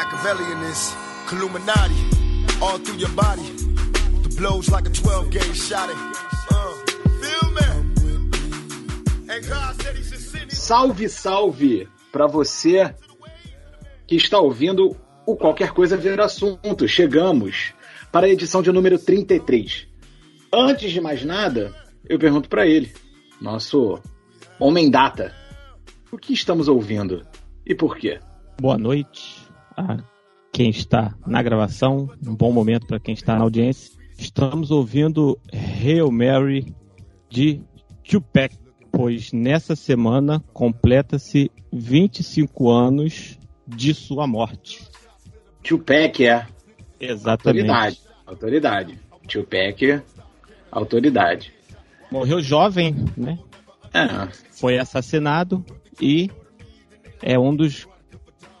Machiavellian is Illuminati all through your body. The blows like a 12 gauge shot. Uh, feel me? And God said he should send Salve, salve para você que está ouvindo o Qualquer Coisa Ver Assunto. Chegamos para a edição de número 33. Antes de mais nada, eu pergunto para ele, nosso homem data, o que estamos ouvindo e por quê? Boa noite a quem está na gravação, um bom momento para quem está na audiência. Estamos ouvindo Hail Mary de Tupac, pois nessa semana completa-se 25 anos de sua morte. Tupac é Exatamente. autoridade. Autoridade. Tupac, autoridade. Morreu jovem, né? É, Foi assassinado e é um dos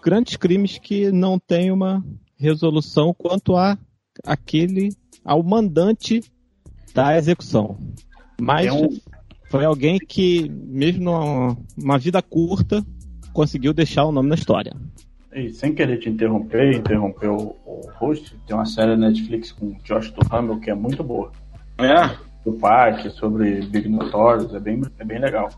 grandes crimes que não tem uma resolução quanto a aquele ao mandante da execução. Mas É um- foi alguém que, mesmo numa uma vida curta, conseguiu deixar o nome na história. E sem querer te interromper, interromper o, o host, tem uma série na Netflix com Josh Duhamel que é muito boa. é, Do parque, sobre Big Notorious, é bem, é bem legal.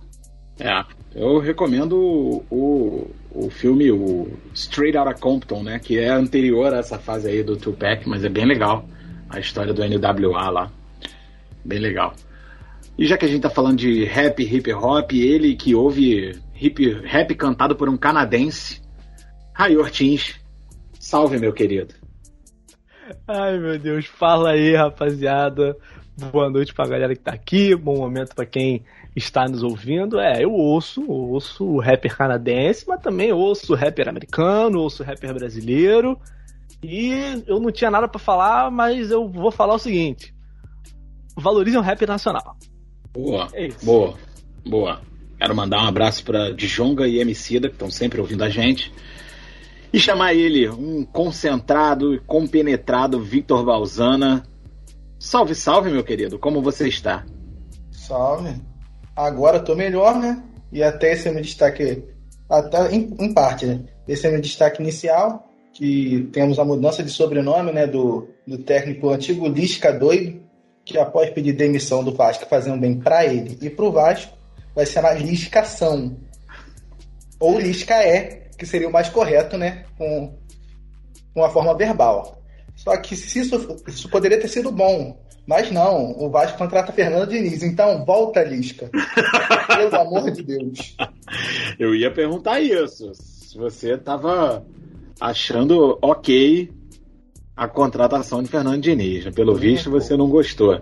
é. Eu recomendo o, o, o filme o Straight Outta Compton, né? Que é anterior a essa fase aí do Tupac, mas é bem legal. A história do NWA lá. Bem legal. E já que a gente tá falando de rap, hip hop, ele que ouve hip, rap cantado por um canadense, Ray Ortins. Salve, meu querido. Ai meu Deus, fala aí rapaziada. Boa noite pra galera que tá aqui, bom momento pra quem está nos ouvindo. É, eu ouço, ouço o rapper canadense, mas também ouço o rapper americano, ouço o rapper brasileiro. E eu não tinha nada pra falar, mas eu vou falar o seguinte: valorizem o rap nacional. Boa, É isso. boa, boa. Quero mandar um abraço para Djonga e Emicida, que estão sempre ouvindo a gente. E chamar ele, um concentrado e compenetrado Victor Valzana. Salve, salve, meu querido, como você está? Salve. Agora tô melhor, né? E até esse é meu destaque, até em, em parte, né? Esse é meu destaque inicial, que temos a mudança de sobrenome, né, do, do técnico antigo Lisca Doido, que após pedir demissão do Vasco, fazendo bem pra ele e pro Vasco, vai ser a Liscação. Ou Lisca é, que seria o mais correto, né, com, com a forma verbal. Só que se isso, isso poderia ter sido bom. Mas não, o Vasco contrata Fernando Diniz. Então, volta, Lisca. Pelo amor de Deus. Eu ia perguntar isso. Se você estava achando ok a contratação de Fernando Diniz. né? Pelo visto, você não gostou.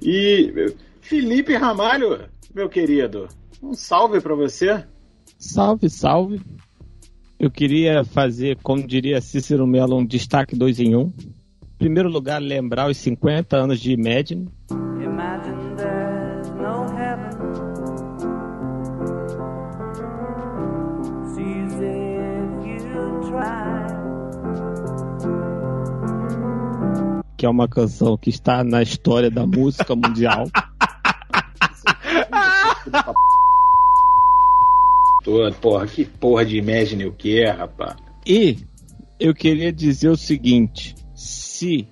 E Felipe Ramalho, meu querido, um salve para você. Salve, salve. Eu queria fazer, como diria Cícero Mello, um destaque dois em um. Em primeiro lugar, lembrar os 50 anos de Imagine. Imagine there's no heaven. It's easy if you try. que é uma canção que está na história da música mundial. Porra, que porra de Imagine o que é, rapaz? E eu queria dizer o seguinte: se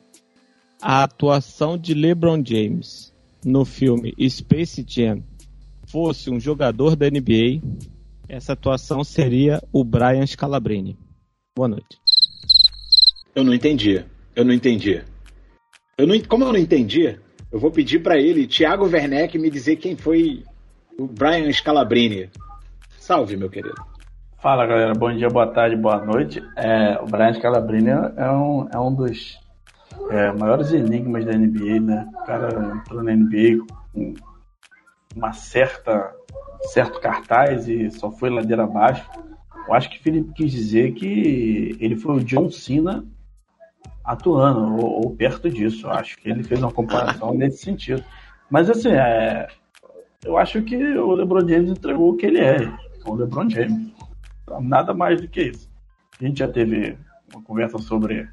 a atuação de LeBron James no filme Space Jam fosse um jogador da NBA, essa atuação seria o Brian Scalabrine. Boa noite. Eu não entendi. Eu não entendi. Eu não, como eu não entendi, eu vou pedir para ele, Thiago Werneck, me dizer quem foi o Brian Scalabrini. Salve, meu querido. Fala galera, bom dia, boa tarde, boa noite. É, o Brian Scalabrine é um, é um dos é, maiores enigmas da NBA, né? O cara entrou na NBA com uma certa certo cartaz e só foi ladeira abaixo. Eu acho que o Felipe quis dizer que ele foi o John Cena atuando, ou, ou perto disso. Eu acho que ele fez uma comparação nesse sentido. Mas assim, é, eu acho que o LeBron James entregou o que ele é. O LeBron James. Nada mais do que isso. A gente já teve uma conversa sobre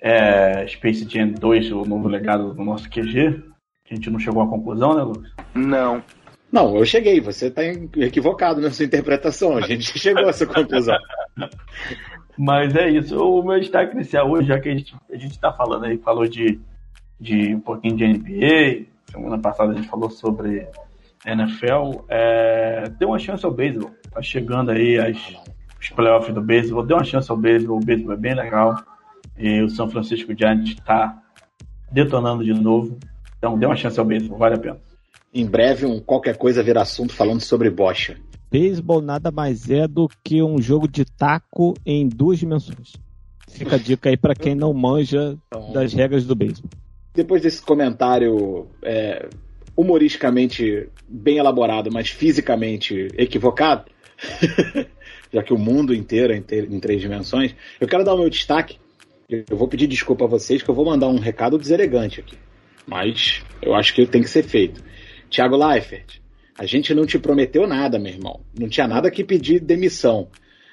é, Space Jam 2, o novo legado do nosso QG. A gente não chegou à conclusão, né, Lucas? Não. Não, eu cheguei. Você está equivocado na sua interpretação. A gente chegou a essa conclusão. Mas é isso. O meu destaque inicial hoje, já que a gente, a gente tá falando aí, falou de, de um pouquinho de NBA, semana passada a gente falou sobre NFL, é, dê uma chance ao beisebol. Tá chegando aí as, os playoffs do beisebol, dê uma chance ao beisebol, o beisebol é bem legal. E o São Francisco Giants tá detonando de novo. Então dê uma chance ao beisebol, vale a pena. Em breve, um qualquer coisa vira assunto falando sobre bocha. Beisebol nada mais é do que um jogo de taco em duas dimensões. Fica a dica aí pra quem não manja das regras do beisebol. Depois desse comentário é, humoristicamente bem elaborado, mas fisicamente equivocado, já que o mundo inteiro é em, três dimensões, eu quero dar o meu destaque. Eu vou pedir desculpa a vocês que eu vou mandar um recado deselegante aqui. Mas eu acho que tem que ser feito. Tiago Leifert, a gente não te prometeu nada, meu irmão. Não tinha nada que pedir demissão.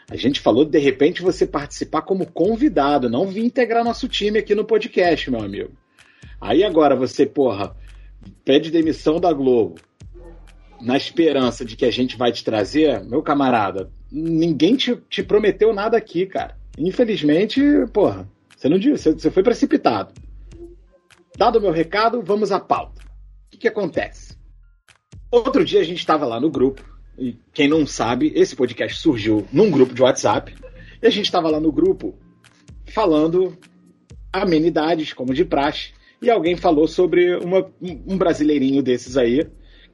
A gente falou de repente você participar como convidado, não vir integrar nosso time aqui no podcast, meu amigo. Aí agora você, porra, pede demissão da Globo na esperança de que a gente vai te trazer, meu camarada, ninguém te, te prometeu nada aqui, cara. Infelizmente, porra, você não disse, você, foi precipitado. Dado o meu recado, vamos à pauta. O que, que acontece? Outro dia a gente estava lá no grupo, e quem não sabe, esse podcast surgiu num grupo de WhatsApp, e a gente estava lá no grupo falando amenidades, como de praxe, e alguém falou sobre uma- um um brasileirinho desses aí,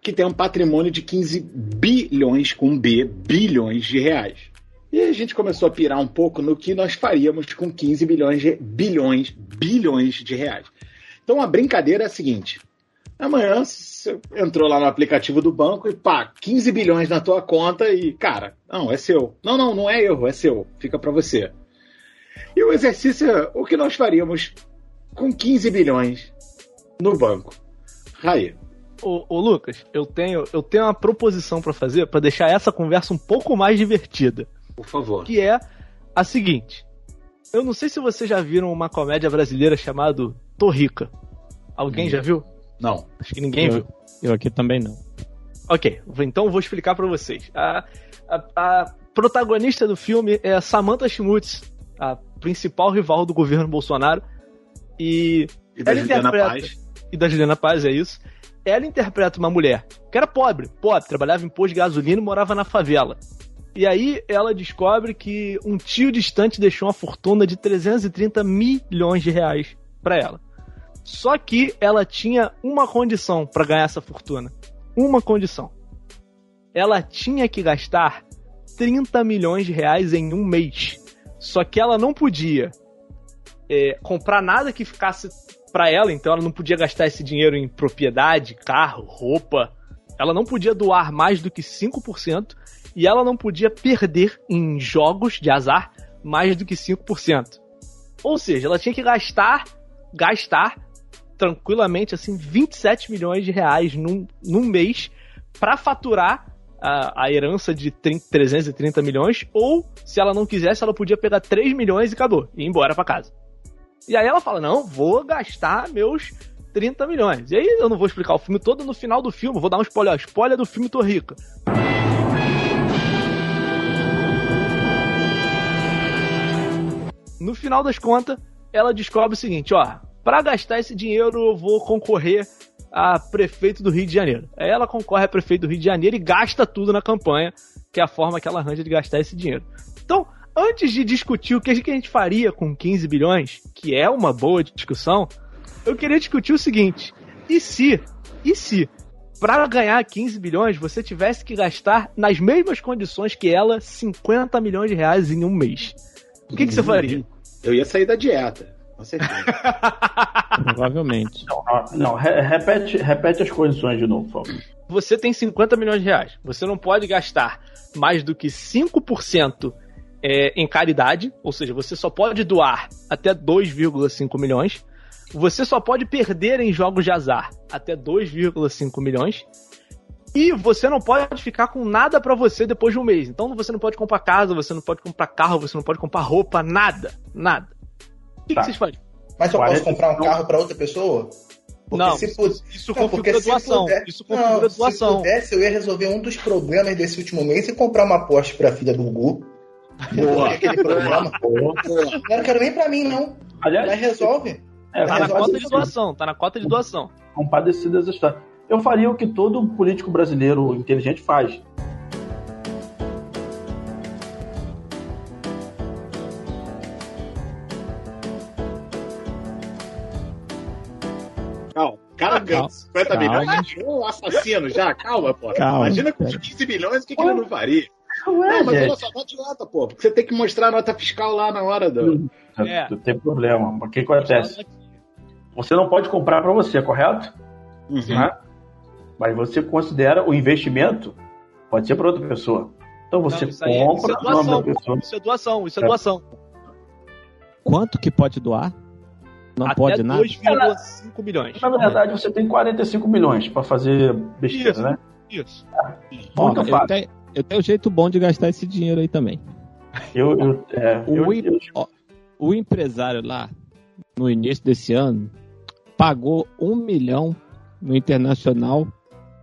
que tem um patrimônio de 15 bilhões, com B, bilhões de reais. E a gente começou a pirar um pouco no que nós faríamos com 15 bilhões de bilhões, bilhões de reais. Então a brincadeira é a seguinte: amanhã você entrou lá no aplicativo do banco e pá, 15 bilhões na tua conta e, cara, não, é seu. Não, não, não é erro, é seu. Fica pra você. E o exercício é o que nós faríamos com 15 bilhões no banco. Aí, Ô, ô, Lucas, eu tenho, eu tenho uma proposição pra fazer pra deixar essa conversa um pouco mais divertida. por favor. Que é a seguinte. Eu não sei se vocês já viram uma comédia brasileira chamada Torrica. Alguém Hum. já viu? Não. Acho que ninguém eu, viu. eu aqui também não. Ok, então eu vou explicar pra vocês. A, a- a protagonista do filme é a Samantha Schmutz, a principal rival do governo Bolsonaro. E, E da Ela Juliana interpreta. Paz. e da Juliana Paz, é isso. Ela interpreta uma mulher que era pobre, pobre, trabalhava em posto de gasolina e morava na favela. E aí ela descobre que um tio distante deixou uma fortuna de 330 milhões de reais pra ela. Só que ela tinha uma condição pra ganhar essa fortuna. Uma condição. Ela tinha que gastar 30 milhões de reais em um mês. Só que ela não podia é, comprar nada que ficasse pra ela, então ela não podia gastar esse dinheiro em propriedade, carro, roupa. Ela não podia doar mais do que 5% e ela não podia perder em jogos de azar mais do que 5%. Ou seja, ela tinha que gastar, gastar tranquilamente assim 27 milhões de reais num, num mês pra faturar a, a herança de 30, 330 milhões, ou se ela não quisesse, ela podia pegar 3 milhões e acabou, e ir embora pra casa. E aí ela fala: Não, vou gastar meus 30 milhões. E aí eu não vou explicar o filme todo, no final do filme, vou dar um spoiler: spoiler do filme Tô Rica. No final das contas, ela descobre o seguinte: ó, pra gastar esse dinheiro eu vou concorrer a prefeito do Rio de Janeiro. Aí ela concorre a prefeito do Rio de Janeiro e gasta tudo na campanha, que é a forma que ela arranja de gastar esse dinheiro. Então, antes de discutir o que a gente faria com 15 bilhões, que é uma boa discussão, eu queria discutir o seguinte: e se, e se, para ganhar 15 bilhões, você tivesse que gastar nas mesmas condições que ela 50 milhões de reais em um mês? O que, que você faria? Eu ia sair da dieta, com certeza. Provavelmente. Não, não, re- repete, repete as condições de novo, por favor. Você tem 50 milhões de reais. Você não pode gastar mais do que 5% é, em caridade, ou seja, você só pode doar até 2,5 milhões. Você só pode perder em jogos de azar até 2,5 milhões. E você não pode ficar com nada pra você depois de um mês. Então você não pode comprar casa, você não pode comprar carro, você não pode comprar roupa, nada. Nada. O que, que Tá. vocês fazem? Mas eu posso 40 comprar um carro para outra pessoa? Porque Não, se pu- Isso Não, porque configura se doação. puder- Isso configura Não, doação. Se pudesse, eu ia resolver um dos problemas desse último mês e comprar uma Porsche pra filha do Gugu. Boa. Aquele programa. Pô, Eu não quero nem pra mim, não. Mas Aliás, resolve. é, Tá na Resolve cota isso. de doação, tá na cota de doação. compadecido dessa história. Eu faria o que todo político brasileiro inteligente faz. Cara ganha Calma. 50 Calma. milhões. Já virou um assassino já. Calma, pô. Calma. Imagina com 15 milhões o que, que ele não faria. Não Não, mas gente. olha só, não adianta, pô. Porque você tem que mostrar a nota fiscal lá na hora do. É. Não tem problema. O que acontece? Você não pode comprar para você, correto? Uhum. Né? Mas você considera o investimento pode ser para outra pessoa. Então você Não, isso aí é- compra isso é doação. pessoa. Isso é doação, isso é É. doação. Quanto que pode doar? Não Até pode nada? 2,5 milhões. Na verdade, você tem 45 milhões para fazer besteira, Isso. né? Isso. Ó, Muito eu, fácil. Tenho um jeito bom de gastar esse dinheiro aí também. Eu, eu, é, O, eu, ó, o empresário lá, no início desse ano, pagou um milhão no Internacional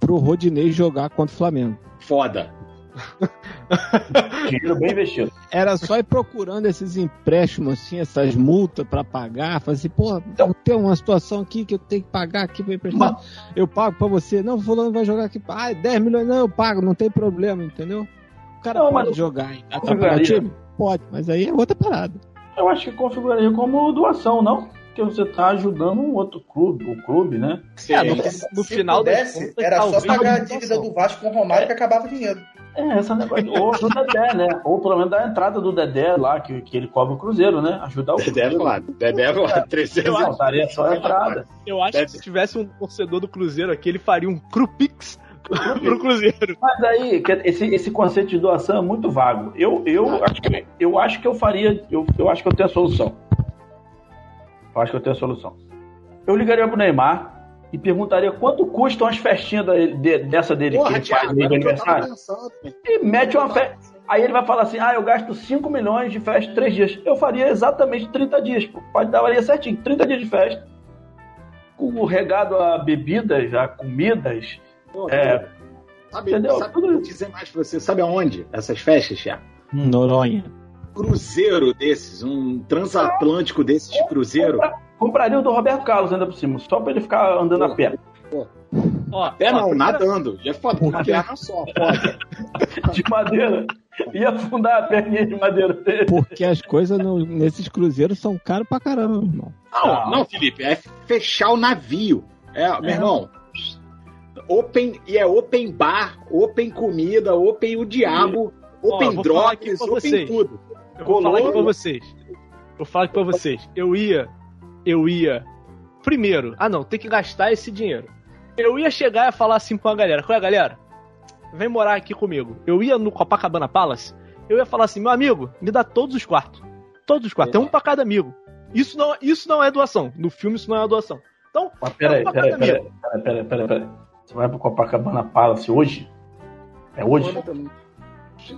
pro Rodinei jogar contra o Flamengo. Foda. dinheiro bem investido. Era só ir procurando esses empréstimos, assim, essas multas pra pagar. Fazer assim, pô, Então- tem uma situação aqui que eu tenho que pagar aqui pra emprestar. Eu pago pra você. Não, fulano vai jogar aqui. Ah, 10 milhões, não, eu pago, não tem problema, entendeu? O cara Não, pode mas jogar e configuraria. time? Pode, mas aí é outra parada. Eu acho que configuraria como doação, não? Porque você está ajudando um outro clube, o clube, né? Sim. É, no, Se no final das pudesse, contas, era só pagar a dívida do Vasco com o Romário que acabava o dinheiro. É, esse negócio. Ou do Dedé, né? Ou pelo menos da entrada do Dedé lá, que, que ele cobra o Cruzeiro, né? Ajudar o Dedé é lá. Dedé é lá. 300 Não, daria só a entrada. Eu acho Deve que se tivesse um torcedor do Cruzeiro aqui, ele faria um Crupix pro Cruzeiro. Mas aí, que esse, esse conceito de doação é muito vago. Eu, eu, acho, que, eu acho que eu faria. Eu, eu acho que eu tenho a solução. Eu acho que eu tenho a solução. Eu ligaria pro Neymar e perguntaria quanto custam as festinhas da- de- dessa dele Porra, que ele faz tava aniversário. pensando. E mete uma festa. Aí ele vai falar assim: ah, eu gasto 5 milhões de festa em 3 dias. Eu faria exatamente 30 dias. Pode dar varia certinho. 30 dias de festa. Com o regado a bebidas, a comidas. Pô, É, Sabe, Entendeu? sabe Tudo vou dizer mais pra você? Sabe aonde? Essas festas, Thiago? Noronha. Cruzeiro desses, um transatlântico desses de cruzeiro. compra- compraria o do Roberto Carlos ainda por cima, só pra ele ficar andando a pé. Ó, Pé ó, não, primeira- nadando. E é foda, com uma perna só. Foda. De madeira. Ia afundar a perninha de madeira dele. Porque as coisas no- nesses cruzeiros são caras pra caramba, meu irmão. Não, não, Felipe, é fechar o navio. É, meu irmão. Open, e é open bar, open comida, open o diabo, Ó, open aqui drogas, open vocês. tudo. Eu vou falar aqui pra vocês. Vou falar aqui pra vocês. Eu ia. Eu ia. Primeiro, ah não, tem que gastar esse dinheiro. Eu ia chegar e falar assim pra galera: qual é, galera? Vem morar aqui comigo. Eu ia no Copacabana Palace. Eu ia falar assim: meu amigo, me dá todos os quartos. Todos os quartos. Tem um pra cada amigo. Isso não, isso não é doação. No filme, isso não é uma doação. Então, Mas peraí, é um peraí, peraí, peraí, peraí, peraí, peraí. Você vai pro Copacabana Palace hoje? É hoje?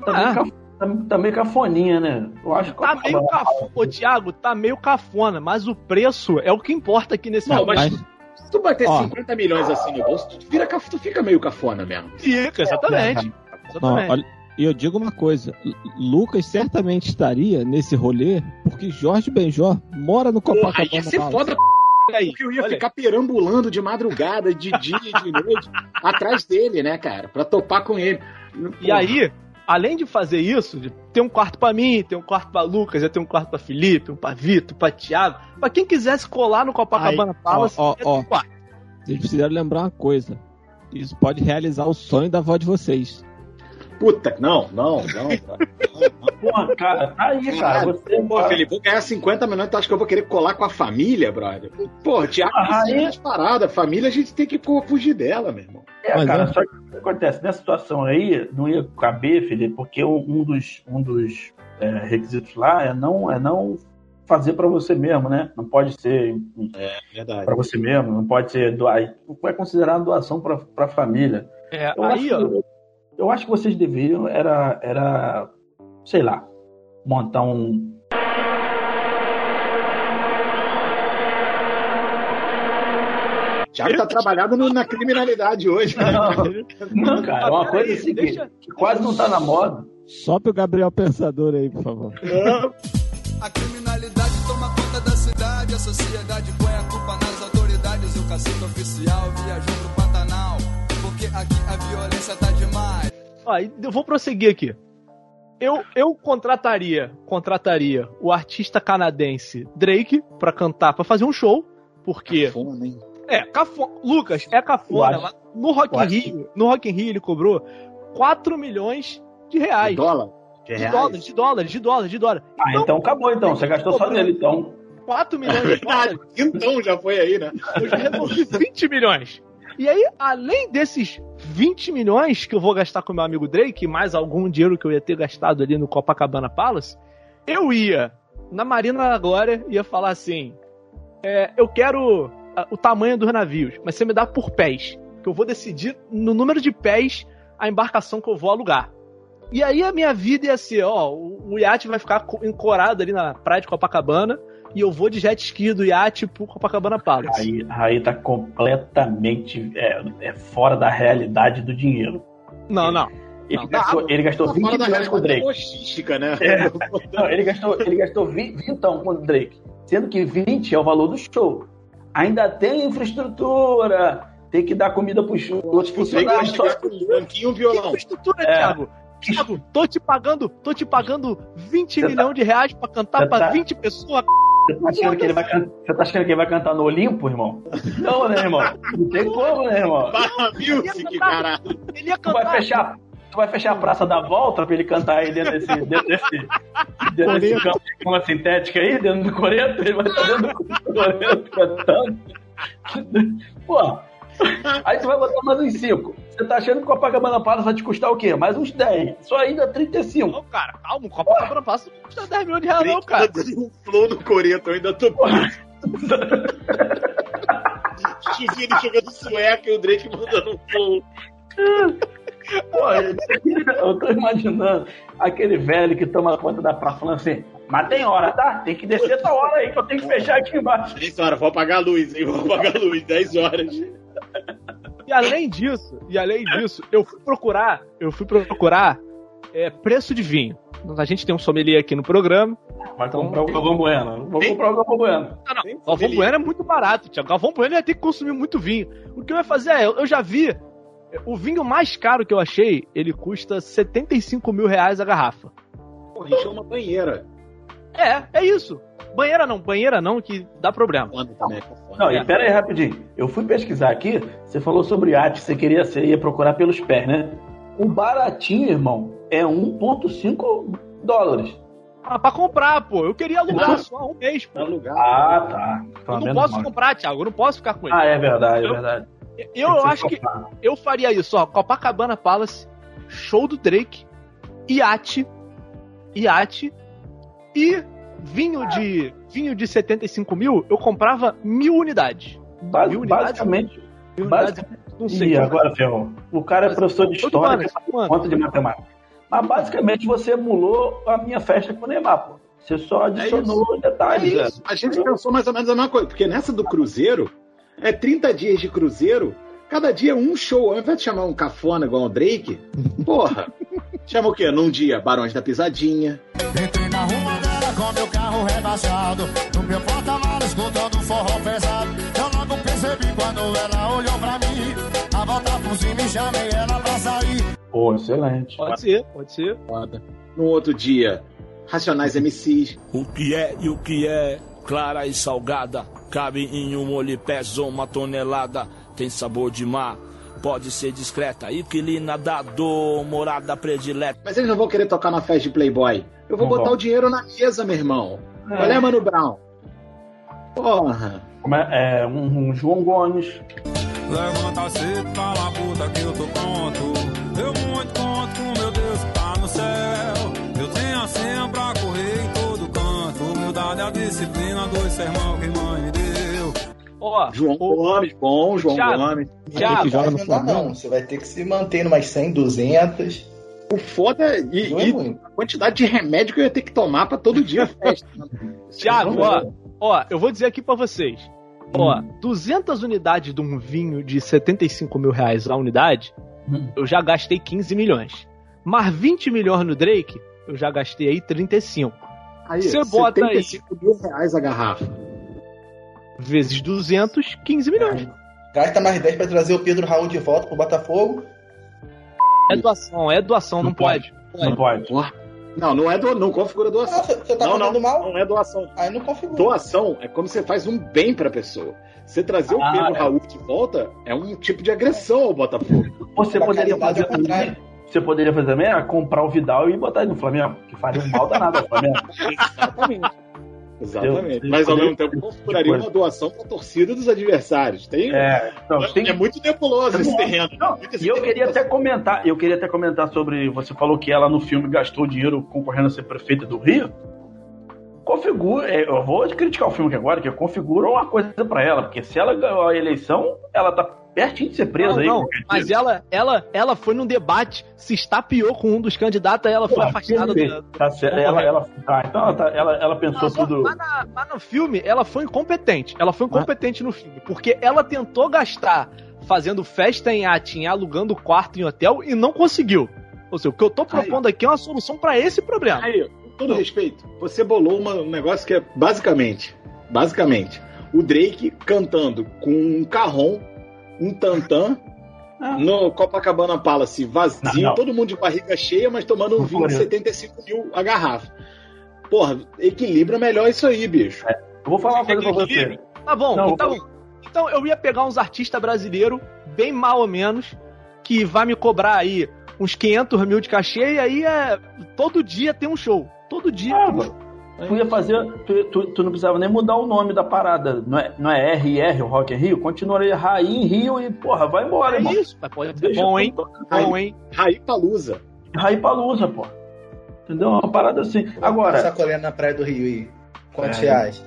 Tá Ah. caf- tá, tá meio cafoninha, né? Eu acho que Tá meio cafona. Ô, Thiago, tá meio cafona, mas o preço é o que importa aqui nesse Não, filme. mas se tu bater Ó. 50 milhões assim no bolso, tu, vira, tu fica meio cafona mesmo. Fica, exatamente. Ó, Exatamente. olha, e eu digo uma coisa: Lu- Lucas certamente estaria nesse rolê porque Jorge Benjó mora no Porra, Copacabana. ia ser foda aí, porque eu ia olha ficar perambulando de madrugada, de dia e de noite, atrás dele, né, cara? Pra topar com ele. E aí, além de fazer isso, de ter um quarto pra mim, ter um quarto pra Lucas, ia ter um quarto pra Felipe, um pra Vitor, pra Thiago, pra quem quisesse colar no Copacabana Aí, Palace, ó, ter ó. um quarto. Vocês precisam lembrar uma coisa: isso pode realizar o sonho da avó de vocês. Puta, não, não, não. Porra, cara, tá aí, cara. Você, Pô, Felipe, vou ganhar 50 milhões, tu acha que eu vou querer colar com a família, brother? Pô, Tiago, Ah, aí- das paradas. Família, a gente tem que fugir dela, meu irmão. É, Mas cara, é. só que o que acontece? Nessa situação aí, não ia caber, Felipe, porque um dos, um dos é, requisitos lá é não, é não fazer pra você mesmo, né? Não pode ser Verdade. pra você mesmo, não pode ser doar. Não é considerado doação pra, pra família. É, Eu, aí, ó, acho, eu acho que vocês deveriam, era, era, sei lá, montar um. Tiago tá trabalhando no- na criminalidade hoje. né? Não, não, cara, é uma coisa assim que, deixa- que quase não tá na moda. Sobe o Gabriel Pensador aí, por favor. A criminalidade toma conta da cidade, a sociedade põe a culpa nas autoridades. O cacete oficial viajou pro Pantanal, porque aqui a violência tá demais. Ó, eu vou prosseguir aqui. Eu, eu contrataria, contrataria o artista canadense Drake pra cantar, pra fazer um show, porque Fome, hein? é cafona. Lucas, é cafona. No Rock in Rio, no Rock in Rio ele cobrou 4 milhões de reais. Dólar? De reais? dólares, de dólares, de dólares, de dólares. Ah, então acabou então. Você gastou só nele, então. 4 milhões de dólares. Então já foi aí, né? Eu já resolvi 20 milhões. E aí, além desses 20 milhões que eu vou gastar com meu amigo Drake, mais algum dinheiro que eu ia ter gastado ali no Copacabana Palace, eu ia na Marina e ia falar assim: é, eu quero o tamanho dos navios, mas você me dá por pés. Que eu vou decidir no número de pés a embarcação que eu vou alugar. E aí a minha vida ia ser, ó, o, iate vai ficar co- ancorado ali na praia de Copacabana e eu vou de jet ski do iate pro Copacabana Palace. Aí, aí tá completamente é, é fora da realidade do dinheiro. Não, não. Ele Não, gastou, ele gastou 20 Fora da milhões com o Drake. logística, né? É. Não, ele gastou, ele gastou 20 então com o Drake. Sendo que 20 é o valor do show. Ainda tem infraestrutura, tem que dar comida pros outros O Drake vai funcionários. Um banquinho e um Que violão. infraestrutura, É. Thiago? Thiago, tô te pagando, tô te pagando 20 Você milhões de reais pra cantar Você pra tá- 20 pessoas. Você tá, achando que ele vai can- Você tá achando que ele vai cantar no Olimpo, irmão? Não, né, irmão? Não tem como, né, irmão? Barra Music, caralho. Ele ia Tu vai cantar. fechar, tu vai fechar a Praça da Volta pra ele cantar aí dentro desse, dentro desse, dentro desse campo de cama sintética aí, dentro do coreto? Ele vai estar dentro do coreto cantando. Pô, aí tu vai botar mais uns 5. Você tá achando que o Copacabana Palace vai te custar o quê? Mais uns 10. Só ainda 35. Não, cara, calma, o Copacabana Palace não custa 10 milhões de reais, não, cara. um flow no coreto, eu ainda tô. Chuvinho jogando sueca e o Drake mandando um flow. Pô, eu tô imaginando aquele velho que toma conta da praça falando assim, mas tem hora, tá? Tem que descer essa hora aí que eu tenho que fechar aqui embaixo. 10 horas, vou apagar a luz, hein? Vou apagar a luz, 10 horas. E além disso, e além disso, eu fui procurar, eu fui procurar é, preço de vinho. A gente tem um sommelier aqui no programa. Vai comprar o Galvão Bueno. Vou comprar o Galvão Bueno. Não, não. Galvão Bueno é muito barato, Thiago. Galvão Bueno ia ter que consumir muito vinho. O que eu ia fazer é, eu, eu já vi, é, o vinho mais caro que eu achei, ele custa 75 mil reais a garrafa. Porra, encheu uma banheira. É, é isso. Banheira não, banheira não, que dá problema. Tá. Não, e pera aí rapidinho. Eu fui pesquisar aqui, você falou sobre iate, você queria, você ia procurar pelos pés, né? O baratinho, irmão, é 1.5 dólares. Ah, pra comprar, pô. Eu queria alugar só um mês, pô. Alugar. Ah, tá. Eu não posso comprar, Thiago. Eu não posso ficar com ele. Ah, é verdade, é Eu- verdade. eu ser acho que eu faria isso, ó. Copacabana Palace, show do Drake, iate, iate e vinho de vinho de 75 mil, eu comprava mil unidades. Basi- Mil unidades? basicamente, Mil unidades, não sei. Ih, agora ferrou. O cara é professor de história, mano. conta de matemática. Mas basicamente você emulou a minha festa com o Neymar, pô. Você só adicionou É detalhes. isso. A gente pensou mais ou menos a mesma coisa, porque nessa do Cruzeiro, é 30 dias de Cruzeiro, cada dia um show. Ao invés de chamar um cafona igual o Drake, porra, chama o quê? Num dia, Barões da Pisadinha. Dela com meu carro rebaixado No meu porta-malas escutando forró pesado Eu logo percebi quando ela olhou pra mim A volta por cima e chamei ela pra sair Pô, excelente. Pode ser, pode ser. Foda. No outro dia, Racionais MCs. O que é e o que é, clara e salgada. Cabe em um molho e pesa uma tonelada. Tem sabor de mar, pode ser discreta. Inquilina da dor, morada predileta. Mas eles não vão querer tocar na festa de Playboy. Eu vou Não botar vão. o dinheiro na mesa, meu irmão. Qual é, Mano Brown? Porra. Como é, é, um, um João Gomes. Levanta cedo, cala a puta que eu tô pronto. Eu muito conto com meu Deus que tá no céu. Eu tenho a senha pra correr em todo canto. Humildade, a disciplina, dois sermão que mãe me deu. Ó, João o- Gomes, bom, João Thiago. Gomes. Thiago, que joga no Flamengo. não. Você vai ter que se manter numas 100, 200. O foda e, é e a quantidade de remédio que eu ia ter que tomar pra todo dia festa. Thiago, ó, ó, eu vou dizer aqui pra vocês. Ó, 200 unidades de um vinho de 75 mil reais a unidade, Hum. eu já gastei 15 milhões. mais 20 milhões no Drake, eu já gastei aí 35. Aí, Você bota aí 75 mil reais a garrafa. vezes 200, 15 milhões. Gasta mais 10 pra trazer o Pedro Raul de volta pro Botafogo. É doação, é doação, não, pode. Não pode. Não, não é do, não configura doação. Ah, você tá não, falando não, mal? não é doação. Aí não configura. Doação é quando você faz um bem pra pessoa. Você trazer o Ah, Pedro é. Raul de volta é um tipo de agressão ao Botafogo. Você Pra poderia fazer é o contrário. Você poderia fazer também é comprar o Vidal e botar ele no Flamengo, que faria um mal danado ao Flamengo. Exatamente. Exatamente. Eu- Mas ao mesmo tempo configuraria uma doação pra torcida dos adversários. Tem, É, então, tem é muito nebuloso esse terreno. não, E eu queria nebuloso. até comentar, eu queria até comentar sobre. Você falou que ela no filme gastou dinheiro concorrendo a ser prefeita do Rio. Configura, é, eu vou criticar o filme aqui agora, que configura uma coisa pra ela, porque se ela ganhou a eleição, ela tá pertinho de ser presa Não, aí. não, mas ela, ela, ela foi num debate, se estapeou com um dos candidatos, aí ela foi Pô, afastada perfeito. do. Tá certo. Ela, ela, tá, então ela, tá- ela, ela pensou Mas, tudo. mas na- mas no filme, ela foi incompetente. Ela foi incompetente no filme. Porque ela tentou gastar fazendo festa em iate, alugando quarto em hotel e não conseguiu. Ou seja, o que eu tô propondo aqui é uma solução pra esse problema. Aí, com todo respeito, você bolou uma- um negócio que é basicamente, basicamente, o Drake cantando com um carrom, um tantã, Ah. no Copacabana Palace vazio, Não, não. todo mundo de barriga cheia, mas tomando um vinho de foi. 75 mil a garrafa. Porra, equilibra melhor isso aí, bicho. Eu vou falar uma coisa pra você. Tá bom, Não, então, então eu ia pegar uns artistas brasileiros, bem mal ou menos, que vai me cobrar aí uns 500 mil de cachê e aí é. Todo dia tem um show. Todo dia Ah, tem um mano. show. Tu ia fazer. Tu, tu- tu não precisava nem mudar o nome da parada. Não é, não é RR, o Rock in Rio? Continuaria Raí em Rio e, porra, vai embora, É irmão. isso, mas pode ser Deixa bom, hein? Bom, hein? Raí Palusa. Raí Palusa, pô. Entendeu? Uma parada assim. Agora, Sacolé na praia do Rio aí. Quantos É. reais?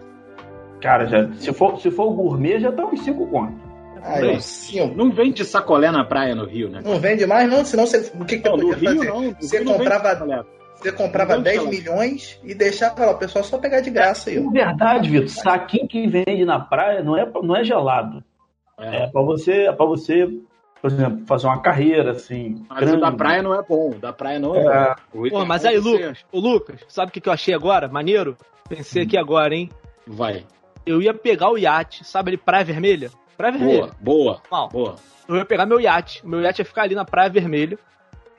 cara, já, se, for, se for o gourmet, já tá uns 5 contos. Aí, cinco. Não vende sacolé na praia no Rio, né? Não vende mais, não? Senão você. O que, que Não, Rio não. Você Rio não vende comprava-. Você comprava Não, 10 cara. milhões e deixava lá, o pessoal só pegar de graça aí, ó. Na verdade, Vitor, saquinho que vende na praia não é, não é gelado. É. É pra você, é pra você, por exemplo, fazer uma carreira assim. Mas o grande. da praia não é bom. O da praia não é, É. bom. O Pô, mas aí, é Lucas, ô Lucas, sabe o que eu achei agora? Maneiro? Pensei aqui agora, hein? Vai. Eu ia pegar o iate, sabe ali, Praia Vermelha? Praia Vermelha. Boa, boa, Mal. boa. Eu ia pegar meu iate, o meu iate ia ficar ali na Praia Vermelha.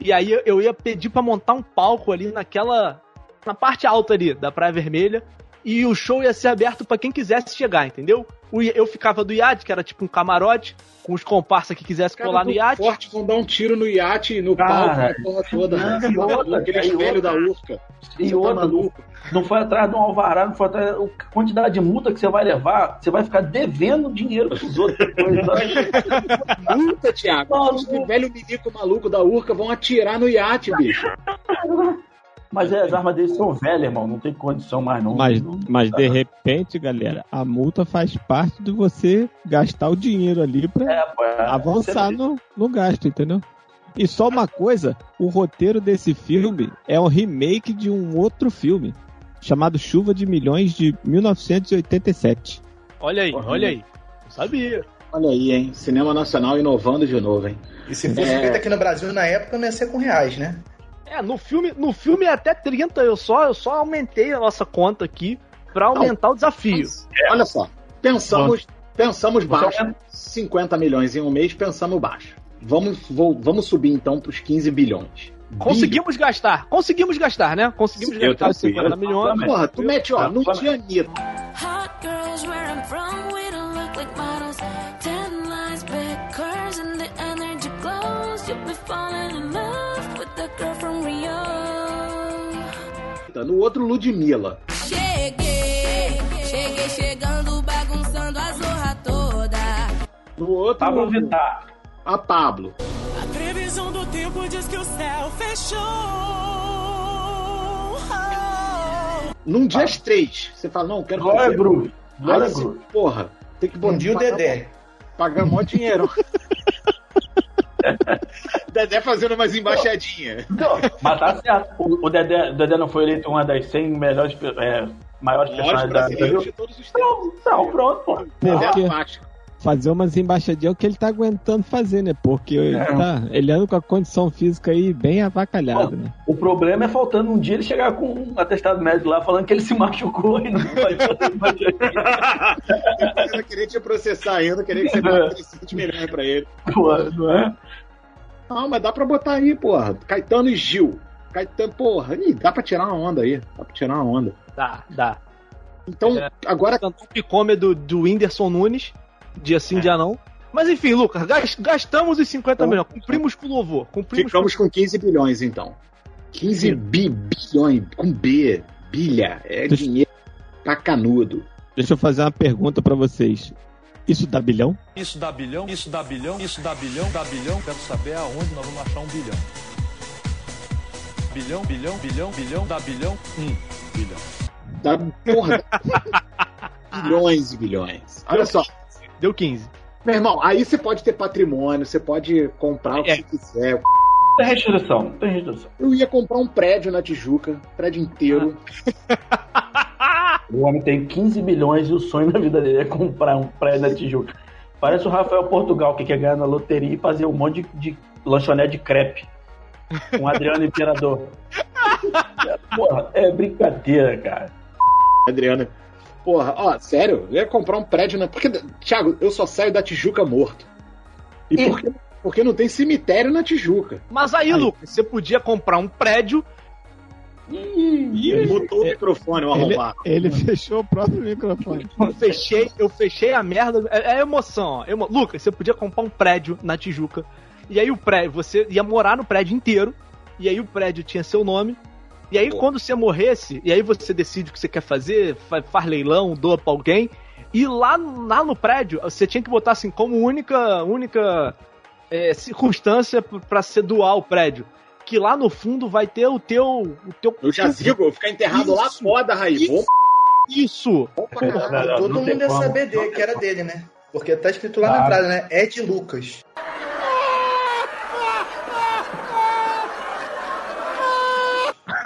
E aí eu- ia pedir pra montar um palco ali naquela. na parte alta ali da Praia Vermelha. E o show ia ser aberto pra quem quisesse chegar, entendeu? Eu ficava do iate, que era tipo um camarote, com os comparsas que quisessem Cara colar no iate. forte vão dar um tiro no iate, no Cara, palco, na porra toda. e outra, Aquele velho da Urca. E tá outra, não, maluco? Não foi atrás de um alvará, não foi atrás. A quantidade de multa que você vai levar, você vai ficar devendo dinheiro pros outros depois. sabe? Multa, Thiago. Não, Os velho milico maluco da Urca vão atirar no iate, bicho. Mas é, as armas deles são velhas, irmão. Não tem condição mais, não. Mas, Não- mas de repente, galera, a multa faz parte de você gastar o dinheiro ali pra É, pô, é. avançar no, no gasto, entendeu? E só uma coisa, o roteiro desse filme é um remake de um outro filme chamado Chuva de Milhões de 1987. Olha aí, Porra, olha aí. Não sabia. Olha aí, hein? Cinema Nacional inovando de novo, hein? E se fosse É. feito aqui no Brasil na época, não ia ser com reais, né? É, no filme, no filme é até 30, eu só, eu só aumentei a nossa conta aqui pra aumentar o desafio. Olha só. Pensamos, pensamos baixo. aumenta- 50 milhões em um mês, pensamos baixo. Vamos, vou- vamos subir então pros 15 bilhões. Conseguimos gastar, conseguimos gastar, né? Conseguimos Eu gastar os tranquilo. 50 milhões. Porra, tu mete, ó, no dia Anitta. Hot girls where I'm from, we don't look like models. Ten lines, big curves, and the energy glows. You'll be falling in love with the girl from Rio. No outro, Ludmilla. Cheguei, cheguei chegando, bagunçando a zorra toda. No outro, Pablo Vittar. a Pablo. Previsão do tempo diz que o céu fechou. Num dia as três. Você fala, não, quero Glória fazer. Groove. Aí, você- Groove. porra, tem que botar. Um dia o Dedé. Pagar mó dinheiro. Dedé fazendo umas embaixadinhas. Não, mas tá certo. O, o Dedé, o Dedé não foi eleito uma das 100 melhores, é, maiores personalidades brasileiros Brasil? Não, não, pronto, pô. Dedé do Vasco. Fazer umas embaixadinhas que ele tá aguentando fazer, né? Porque ele, É. tá, ele anda com a condição física aí bem avacalhada, né? O problema é faltando um dia ele chegar com um atestado médico lá falando que ele se machucou e não vai fazer querer te processar ainda, querer que você pague 300 milhões pra ele. Pô, não é? Não, mas dá pra botar aí, porra. Caetano e Gil. Caetano, porra, ih, dá pra tirar uma onda aí. Dá pra tirar uma onda. Dá, dá. Então, agora. O come do, do Whindersson Nunes, dia sim, dia não. Mas enfim, Lucas, gas- gastamos os 50 milhões. Cumprimos com louvor. Cumprimos Ficamos com 15 bilhões, então. 15 bi, bilhões, com B, bilha, é dinheiro pra canudo. Deixa eu fazer uma pergunta pra vocês. Isso dá bilhão? Isso dá bilhão, isso dá bilhão, isso dá bilhão, dá bilhão. Quero saber aonde nós vamos achar um bilhão. Bilhão, bilhão, bilhão, bilhão, dá bilhão, um bilhão. Dá, porra, bilhões e bilhões. Olha só. Deu 15. Meu irmão, aí você pode ter patrimônio, você pode comprar o que você quiser. Tem restrição, tem restrição. Eu ia comprar um prédio na Tijuca, prédio inteiro. O homem tem 15 bilhões e o sonho da vida dele é comprar um prédio na Tijuca. Parece o Rafael Portugal que quer ganhar na loteria e fazer um monte de, de lanchonete de crepe. Um Adriano Imperador. Porra, é brincadeira, cara. Adriana. Porra, ó, sério, eu ia comprar um prédio na. Porque, Thiago, eu só saio da Tijuca morto. E por que, porque não tem cemitério na Tijuca. Mas aí, Lucas, você podia comprar um prédio. Ih, mutou o microfone, o Ele, arrombado. ele fechou o próprio microfone. Eu fechei, eu fechei a merda. É, é emoção, ó. Emo- Lucas, você podia comprar um prédio na Tijuca. E aí o prédio, você ia morar no prédio inteiro. E aí o prédio tinha seu nome. E aí quando você morresse, e aí você decide o que você quer fazer, fa- faz leilão, doa pra alguém. E lá, lá no prédio, você tinha que botar assim como única, única é, circunstância p- pra você doar o prédio. Que lá no fundo vai ter o teu. O teu Eu já sigo, eu vou ficar enterrado lá foda, Raí. Vou Isso! Todo mundo ia saber dele, que era dele, né? Porque tá escrito lá na Claro. entrada, né? Ed Lucas.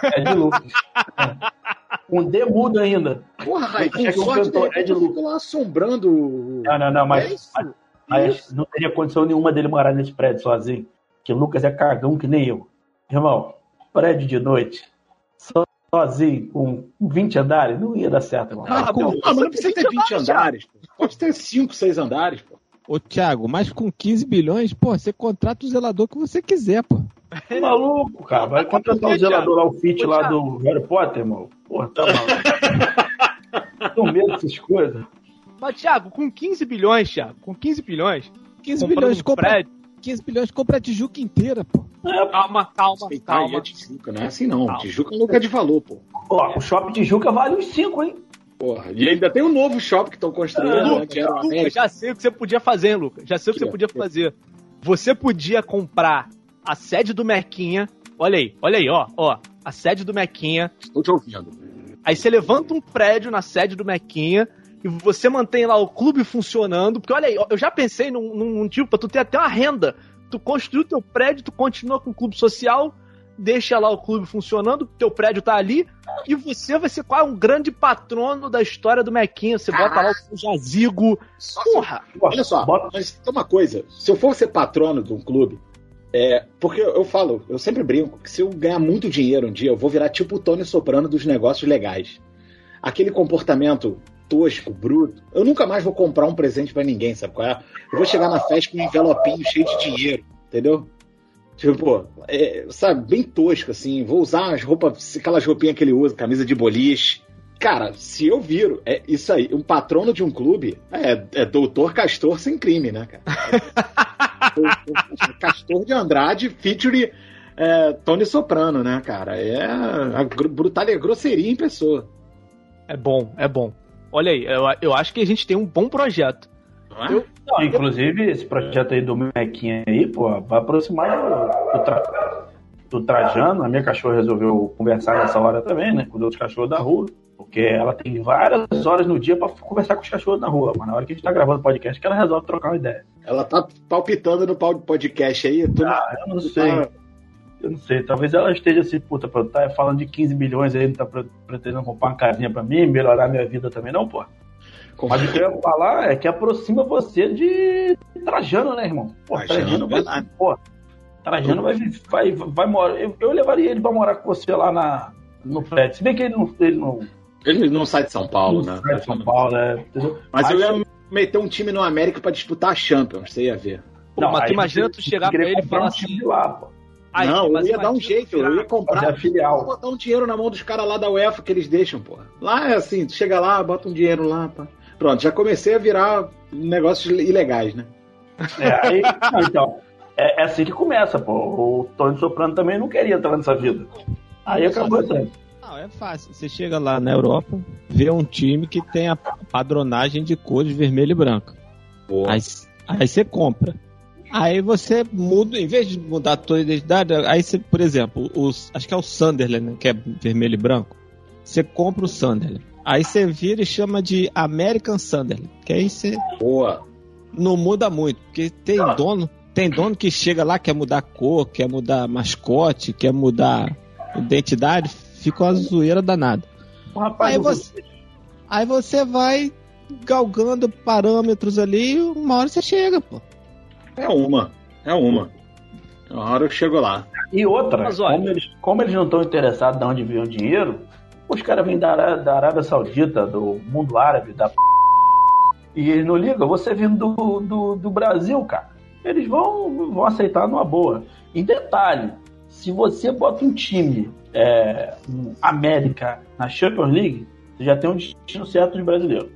É de Lucas. Um D mudo ainda. Porra, Chega um sorte cantor, de é de lá assombrando. o- Não, não, não, É mas, isso? mas- mas não teria condição nenhuma dele morar nesse prédio sozinho. Que o Lucas é cagão que nem eu. Irmão, prédio de noite, so- sozinho, com 20 andares, não ia dar certo, irmão. Ah, pô, ah, mas não precisa ter 20 andares. pô. Pode ter 5, 6 andares, pô. Ô, Thiago, mas com 15 bilhões, pô, você contrata o zelador que você quiser, pô. Tá maluco, cara. Vai contratar o zelador lá, o fit lá do Harry Potter, irmão. Porra, tá maluco. Tô medo dessas coisas. Mas, Thiago, com 15 bilhões, Thiago, com 15 bilhões. 15 comprando bilhões, um compra, prédio. 15 bilhões, compra a Tijuca inteira, pô. Calma, calma, calma. a Tijuca, não é assim não. Tijuca é lugar de valor, pô. Ó, o shopping Tijuca vale uns 5, hein? Porra, e ainda tem um novo shopping que estão construindo, né, Lucas, que era o Lucas, América. já sei o que você podia fazer, hein, Lucas. Já sei o que Que você é? podia fazer. Você podia comprar a sede do Mequinha. Olha aí, olha aí, ó, ó. A sede do Mequinha. Estou te ouvindo. Aí você levanta um prédio na sede do Mequinha e você mantém lá o clube funcionando. Porque olha aí, eu já pensei num, num tipo pra tu ter até uma renda. Tu construiu teu prédio, tu continua com o clube social, deixa lá o clube funcionando, teu prédio tá ali, e você vai ser quase um grande patrono da história do Mequinha. Você bota lá o seu jazigo. Porra! Olha só, mas tem uma coisa. Se eu for ser patrono de um clube, é, porque eu, eu falo, eu sempre brinco, que se eu ganhar muito dinheiro um dia, eu vou virar tipo o Tony Soprano dos negócios legais. Aquele comportamento tosco, bruto. Eu nunca mais vou comprar um presente pra ninguém, sabe qual é? Eu vou chegar na festa com um envelopinho cheio de dinheiro, entendeu? Tipo, é, sabe, bem tosco, assim. Vou usar as roupas, aquelas roupinhas que ele usa, camisa de boliche. Cara, se eu viro, é isso aí. Um patrono de um clube é, é doutor Castor sem crime, né, cara? Castor de Andrade, featuring é, Tony Soprano, né, cara? É a brutalidade, grosseria em pessoa. É bom, é bom. Olha aí, eu, eu acho que a gente tem um bom projeto. Eu- Não, inclusive, esse projeto aí do Mequinha aí, pô, vai aproximar do, do, tra- do Trajano. A minha cachorra resolveu conversar nessa hora também, né? Com os outros cachorros da rua. Porque ela tem várias horas no dia pra conversar com os cachorros na rua. Mas na hora que a gente tá gravando o podcast, que ela resolve trocar uma ideia. Ela tá palpitando no pau- podcast aí. Tu Ah, eu não sei. Eu não sei, talvez ela esteja assim, puta, pô, tá falando de 15 bilhões aí, não tá pre- pretendendo comprar uma casinha pra mim, melhorar minha vida também, não, pô. Mas o que eu ia falar é que aproxima você de Trajano, né, irmão? Pô, Trajano, Trajano, vai, verdade. pô, Trajano vai, vai, vai morar. Eu, eu levaria ele pra morar com você lá na, no prédio. Se bem que ele não. Ele não, Ele não sai de São Paulo, não né? sai de São Paulo, né? Mas eu ia meter um time no América pra disputar a Champions, você ia ver. Pô, mas tu aí imagina tu chegar pra ele e falar um assim. time lá, pô. Aí, não, eu mas ia dar um jeito, eu ia comprar. a filial. Eu ia botar um dinheiro na mão dos caras lá da UEFA que eles deixam, porra. Lá é assim, tu chega lá, bota um dinheiro lá, pá. Pronto, já comecei a virar negócios ilegais, né? É, aí, então, é, é assim que começa, pô. O Tony Soprano também não queria entrar nessa vida. Aí acabou entrando. Não, é fácil. Você chega lá na Europa, vê um time que tem a padronagem de cores vermelho e branco. Aí, aí você compra. Aí você muda, em vez de mudar a tua identidade, aí você, por exemplo, os, acho que é o Sunderland, né, que é vermelho e branco. Você compra o Sunderland. Aí você vira e chama de American Sunderland. Que aí você Boa. não muda muito, porque tem dono, tem dono que chega lá, quer mudar cor, quer mudar mascote, quer mudar identidade, fica uma zoeira danada. Rapaz Aí você, aí você vai galgando parâmetros ali, uma hora você chega, pô. É uma. É uma. Uma hora eu chego lá. E outra, Mas olha- como, eles, como eles não estão interessados de onde vem o dinheiro, os caras vêm da, da Arábia Saudita, do mundo árabe, da p... E eles não ligam, você vindo do, do, do Brasil, cara. Eles vão, vão aceitar numa boa. E detalhe, se você bota um time é, um América na Champions League, você já tem um destino certo de brasileiro.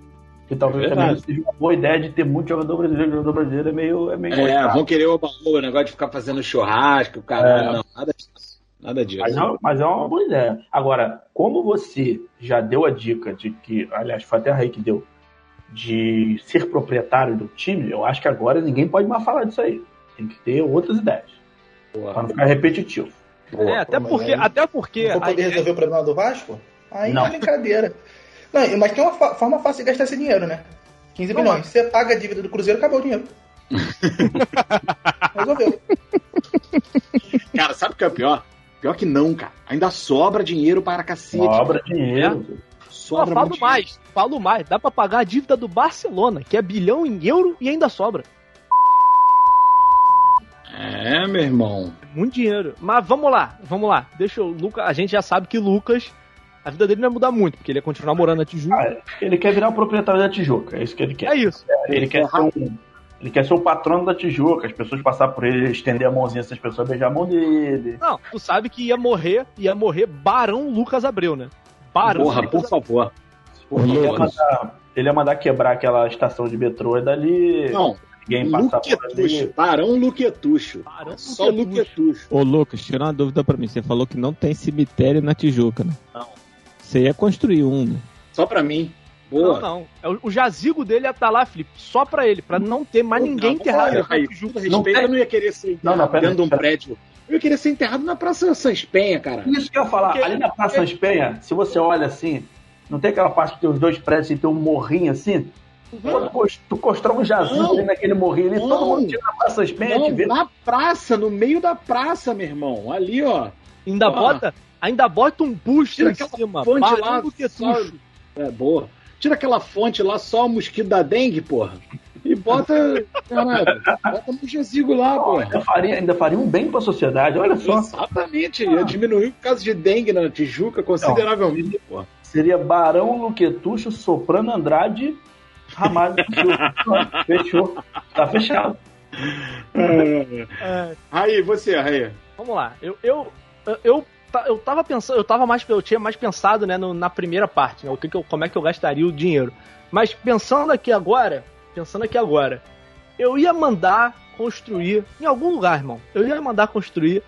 Que talvez É também seja uma boa ideia de ter muito jogador brasileiro. Jogador brasileiro é meio. É, meio É, vão querer o baú, o negócio de ficar fazendo churrasco, caralho. É. Não, nada disso. Nada disso. Mas é, uma- mas é uma boa ideia. Agora, como você já deu a dica de que, aliás, foi até a Rei que deu, de ser proprietário do time, eu acho que agora ninguém pode mais falar disso aí. Tem que ter outras ideias. Pra não ficar repetitivo. É, até porque, aí- até porque. Não vou poder aí- resolver o problema do Vasco? Aí Não. é brincadeira. Não, mas tem uma forma fácil de gastar esse dinheiro, né? 15 Não, milhões. Você paga a dívida do Cruzeiro, acabou o dinheiro. Resolveu. Cara, sabe o que é o pior? Pior que não, cara. Ainda sobra dinheiro para cacete. Sobra dinheiro. Ó, Sobra falo muito mais, falo mais. Dá pra pagar a dívida do Barcelona, que é bilhão em euro e ainda sobra. É, meu irmão. Muito dinheiro. Mas vamos lá, vamos lá. Deixa o Lucas. A gente já sabe que Lucas. A vida dele não vai mudar muito, porque ele ia continuar morando na Tijuca. Ah, ele quer virar o proprietário da Tijuca, é isso que ele quer. É isso. Ele quer ser um. Ele quer ser o patrono da Tijuca, as pessoas passar por ele, estender a mãozinha, essas pessoas beijar a mão dele. Não, tu sabe que ia morrer, ia morrer Barão Lucas Abreu, né? Barão Porra, Lucas por favor. Por Ele ia, favor. mandar, ele ia mandar quebrar aquela estação de metrô dali. Não, ninguém passar por ali. Barão Luquetucho. Barão Só Luquetucho. Ô Lucas, tira uma dúvida pra mim. Você falou que não tem cemitério na Tijuca, né? Não. Você ia construir um, né? Só pra mim. Não, Boa. não. É o- O jazigo dele ia estar lá, Felipe, só pra ele, pra não ter mais ninguém Não, enterrado Raí, Tijuca. com todo respeito, eu não ia querer ser enterrado Não, não, dentro de um aí, aí. prédio. Eu ia querer ser enterrado na Praça Sans Penha, cara. Isso que eu ia falar, Porque- ali na Praça Sans Penha, se você olha assim, não tem aquela parte que tem os dois prédios e tem um morrinho assim? Quando cons- tu constrói um jazigo Não. ali naquele morrinho ali, todo Não. mundo tira na Praça Sans Penha te Não, vê. na praça, no meio da praça, meu irmão. Ali, ó. Ainda Ah. bota, ainda bota um busto em cima. fonte lá, Luquetucho. É, boa. Tira aquela fonte lá, só o mosquito da dengue, porra. E bota. Caralho, bota no jazigo lá, porra. Ainda faria, ainda faria um bem pra sociedade, olha só. Exatamente, ia diminuir o caso de dengue na Tijuca consideravelmente, porra. Seria Barão Luquetucho, Soprano Andrade, Ramalho. Fechou. Tá fechado. É, Aí, você, Raí. vamos lá. Eu, eu, eu, eu, ta- eu tava pensando, eu tava mais, eu tinha mais pensado, né, no- na primeira parte, né, o que que eu, como é que eu gastaria o dinheiro. Mas pensando aqui agora, pensando aqui agora, eu ia mandar construir em algum lugar, irmão. Eu ia mandar construir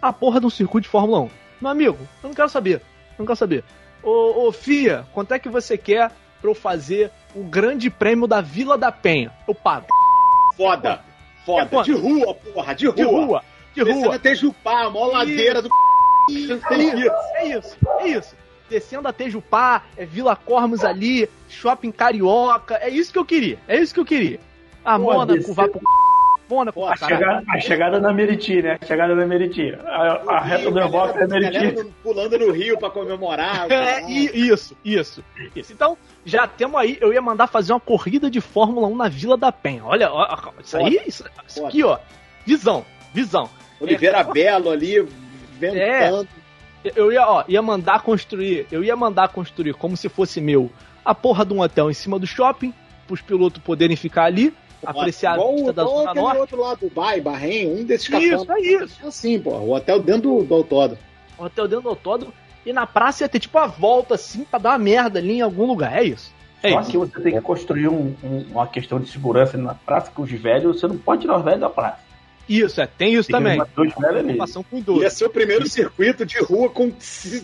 a porra de um circuito de Fórmula 1. Meu amigo, eu não quero saber. Eu não quero saber. Ô, ô Fia, quanto é que você quer pra eu fazer o grande prêmio da Vila da Penha? Eu pago. Foda. Foda. quanto? De rua, porra, de rua. De rua. De Descendo rua. até Jupá, a maior ladeira do. É isso, é isso, é isso. Descendo a Tejupá, é Vila Cormos ali, shopping carioca, é isso que eu queria, é isso que eu queria. A Pô, Mônaco descer- vai pro chefona pra A chegada, a chegada na Meriti, né? A chegada na Meriti. A, a reta do reboque é Meriti. pulando no rio pra comemorar. É, isso, isso, isso. Então, já temos aí, eu ia mandar fazer uma corrida de Fórmula 1 na Vila da Penha. Olha, ó, isso aí, isso, isso aqui, ó. Visão, visão. Oliveira Belo ali, ventando. Eu ia, ó, ia mandar construir, eu ia mandar construir como se fosse meu a porra de um hotel em cima do shopping, pros pilotos poderem ficar ali, apreciar a Igual, vista da Zona Norte. outro lá, Dubai, Bahrein, um desses Isso, capangas. é isso. Assim, pô, o hotel dentro do, do autódromo. O hotel dentro do autódromo, e na praça ia ter tipo uma volta assim pra dar uma merda ali em algum lugar. É isso. É Só isso. que você tem que construir um- um- uma questão de segurança na praça, que os velhos, você não pode tirar os velhos da praça. Isso, é, tem isso Tem também. Preocupação com idoso. Ia ser o primeiro circuito de rua com,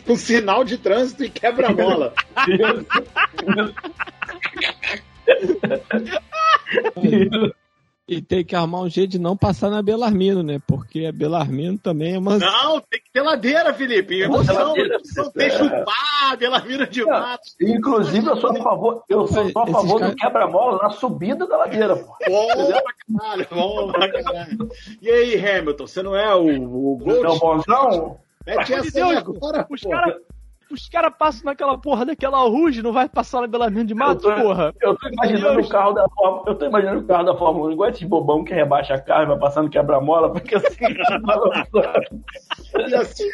com sinal de trânsito e quebra-mola. E tem que arrumar um jeito de não passar na Belarmino, né? Porque a Belarmino também é uma. Não, tem que ter ladeira, Felipe. Emoção, Ladeira. emoção, tem chupar, Belamira de mato. Inclusive, eu sou a favor, eu sou a favor do quebra-mola na subida da ladeira, pô. Bom pra caralho, bom pra caralho. E aí, Hamilton, você não é o, o Gold? Então, bonzão, Mete essa Deus, agora, Os pô. caras os cara passam naquela porra daquela ruge, não vai passar na Belamino de Mato, Eu tô- porra. Eu tô imaginando Deus. o carro da Fórmula, eu tô imaginando o carro da Fórmula 1, igual esse bobão que rebaixa a carro e vai passando quebra-mola, porque assim, E assim,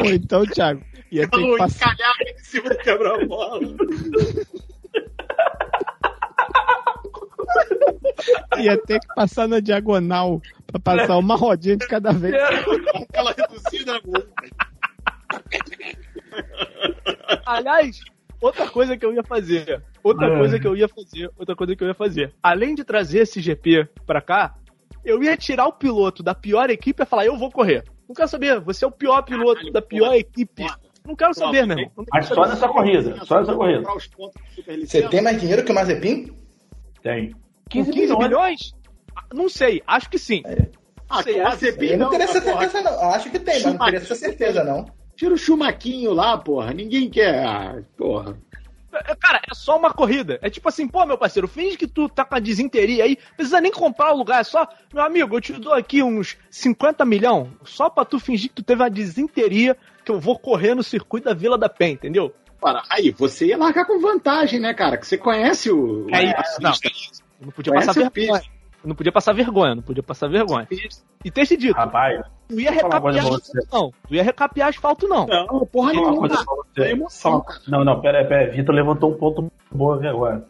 Ou então, Thiago, ia ter que passar. em cima do quebra-mola. Ia ter que passar na diagonal pra passar uma rodinha de cada vez. Aquela reduzida. Aliás, outra coisa que eu ia fazer. Outra É. coisa que eu ia fazer. Outra coisa que eu ia fazer. Além de trazer esse GP pra cá, eu ia tirar o piloto da pior equipe e falar, eu vou correr. Não quero saber, você é o pior piloto Caralho, da pior porra. equipe. Não quero saber, meu irmão. Mas só nessa corrida, só nessa corrida. Você tem mais dinheiro que o Mazepin? Tem. Com 15 bilhões? Ah, Não sei, acho que sim. Ah, Sei, Mazepin não não, teria essa porra. certeza, não. Acho que tem, mas não teria essa certeza, não. Tira o chumaquinho lá, porra. Ninguém quer. Ah, porra. É, Cara, é só uma corrida. É tipo assim, pô, meu parceiro, finge que tu tá com a desinteria aí, não precisa nem comprar o lugar, é só, meu amigo, eu te dou aqui uns 50 milhão, só pra tu fingir que tu teve uma desinteria, que eu vou correr no circuito da Vila da Penha, entendeu? Para, aí, você ia largar com vantagem, né, cara? Que você conhece o. É isso, não. Não podia Conhece passar vergonha. Não podia passar vergonha, não podia passar vergonha. E ter se dito, Rapaz, tu ia recapear asfalto não. Tu ia recapear asfalto não. Não, porra nenhuma. É. Não, não, pera aí, pera aí. Vitor levantou um ponto bom aqui agora.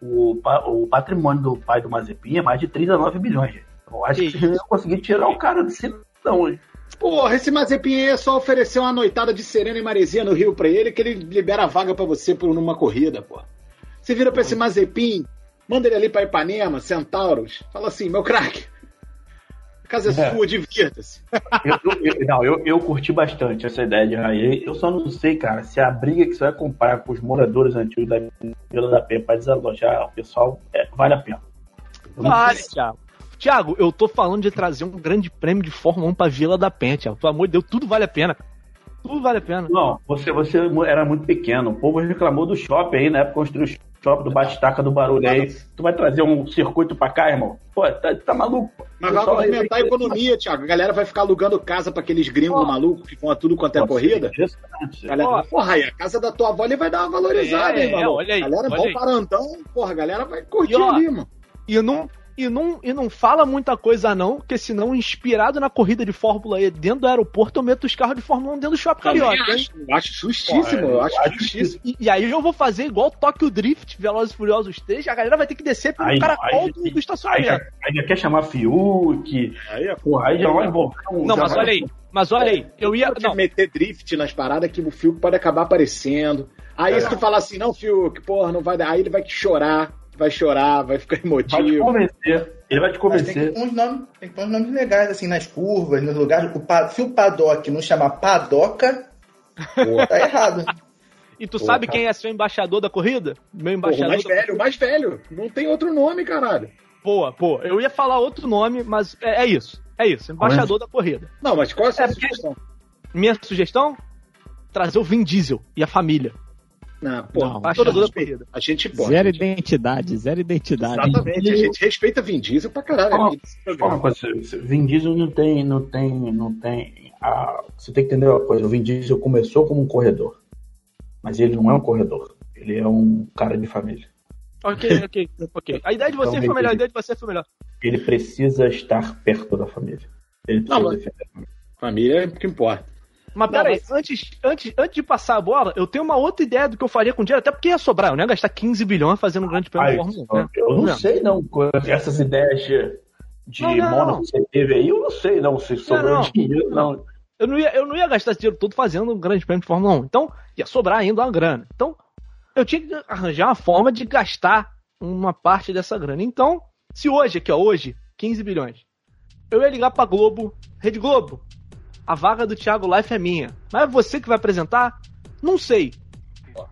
O, o patrimônio do pai do Mazepin é mais de 39 bilhões. gente. Eu acho que Que você não ia conseguir tirar o cara desse não, hein? Porra, esse Mazepin aí é só oferecer uma noitada de serena e maresia no Rio pra ele que ele libera a vaga pra você por numa corrida, porra. Você vira pra esse Mazepin, manda ele ali pra Ipanema, Centauros, fala assim, meu craque, a casa é, É. sua, divirta-se. Eu, eu- eu- não, eu, eu curti bastante essa ideia de raia. Eu só não sei, cara, se a briga que você vai comprar com os moradores antigos da Vila da Penha pra desalojar o pessoal é, vale a pena. Vale. Thiago. Thiago, eu tô falando de trazer um grande prêmio de Fórmula 1 pra Vila da Penha, Thiago. Pelo amor de Deus, tudo vale a pena. Tudo vale a pena. Não, você, você era muito pequeno. O povo reclamou do shopping aí, né? Construiu o shopping do Batistaca do barulho aí. Tu vai trazer um circuito pra cá, irmão? Pô, tá, tá maluco. Mas vai movimentar a economia, Thiago. A galera vai ficar alugando casa pra aqueles gringos Ó. malucos que vão a tudo quanto é Nossa, corrida. Galera, Ó. porra, aí a casa da tua avó ali vai dar uma valorizada, É, hein, mano? olha aí, galera, olha bom aí. parantão, porra, a galera vai curtir E, ó, ali, mano. E não, e, não, e não fala muita coisa, não, porque senão, inspirado na corrida de Fórmula E dentro do aeroporto, eu meto os carros de Fórmula 1 dentro do shopping carioca. acho, eu acho justíssimo, Porra, eu acho justíssimo. E, e aí eu vou fazer igual Tokyo Drift, Velozes e Furiosos 3, a galera vai ter que descer pelo Aí, caracol aí, do, do Aí estacionamento. aí já quer chamar Fiuk. Aí é Porra, aí já vai envolver um. Não, mas vai- olha aí, mas olha aí, eu ia... Pode Não, meter drift nas paradas que o Fiuk pode acabar aparecendo. Aí É. se tu falar assim, não, Fiuk, porra, não vai dar. Aí ele vai te chorar, vai chorar, vai ficar Vai te emotivo. convencer. Ele vai te Mas tem que convencer. pôr uns nomes, tem que pôr uns nomes legais, assim, nas curvas, nos lugares. O se o paddock não chamar padoca, tá errado. e tu Porra. sabe quem é seu embaixador da corrida? Meu Porra, o embaixador mais velho, o mais velho. Não tem outro nome, caralho. Boa, boa. Eu ia falar outro nome, mas é, é isso. É isso, embaixador da corrida. Não, mas qual é a sua É porque- sugestão? Minha sugestão? Trazer o Vin Diesel e a família. Não, pô, Não, a, Toda gente, da corrida. a gente pode. Zero identidade, zero identidade. Exatamente, a gente respeita Vin Diesel pra caralho. Fala- Fala Vin Diesel não tem, não tem, não tem. a- você tem que entender uma coisa. O Vin Diesel começou como um corredor, mas ele não é um corredor. Ele é um cara de família. Ok, ok, ok. A ideia de você Então, foi melhor, a ideia de você foi melhor. Ele precisa estar perto da família. Ele precisa Não, mas- defender a família. Família é o que importa. Mas peraí, mas- antes, antes, antes de passar a bola, eu tenho uma outra ideia do que eu faria com dinheiro, até porque ia sobrar, eu não ia gastar 15 bilhões fazendo um grande prêmio de Ai, Fórmula 1, né? Eu não Não. sei não, essas ideias de, Não, não. Mônaco que você teve aí, eu não sei não se sobrou dinheiro, não. Eu não, ia, eu não ia gastar esse dinheiro todo fazendo um grande prêmio de Fórmula 1. Então, ia sobrar ainda uma grana. Então, eu tinha que arranjar uma forma de gastar uma parte dessa grana. Então, se hoje, aqui ó, hoje, 15 bilhões, eu ia ligar pra Globo, Rede Globo, a vaga do Thiago Life é minha. Mas é você que vai apresentar? Não sei.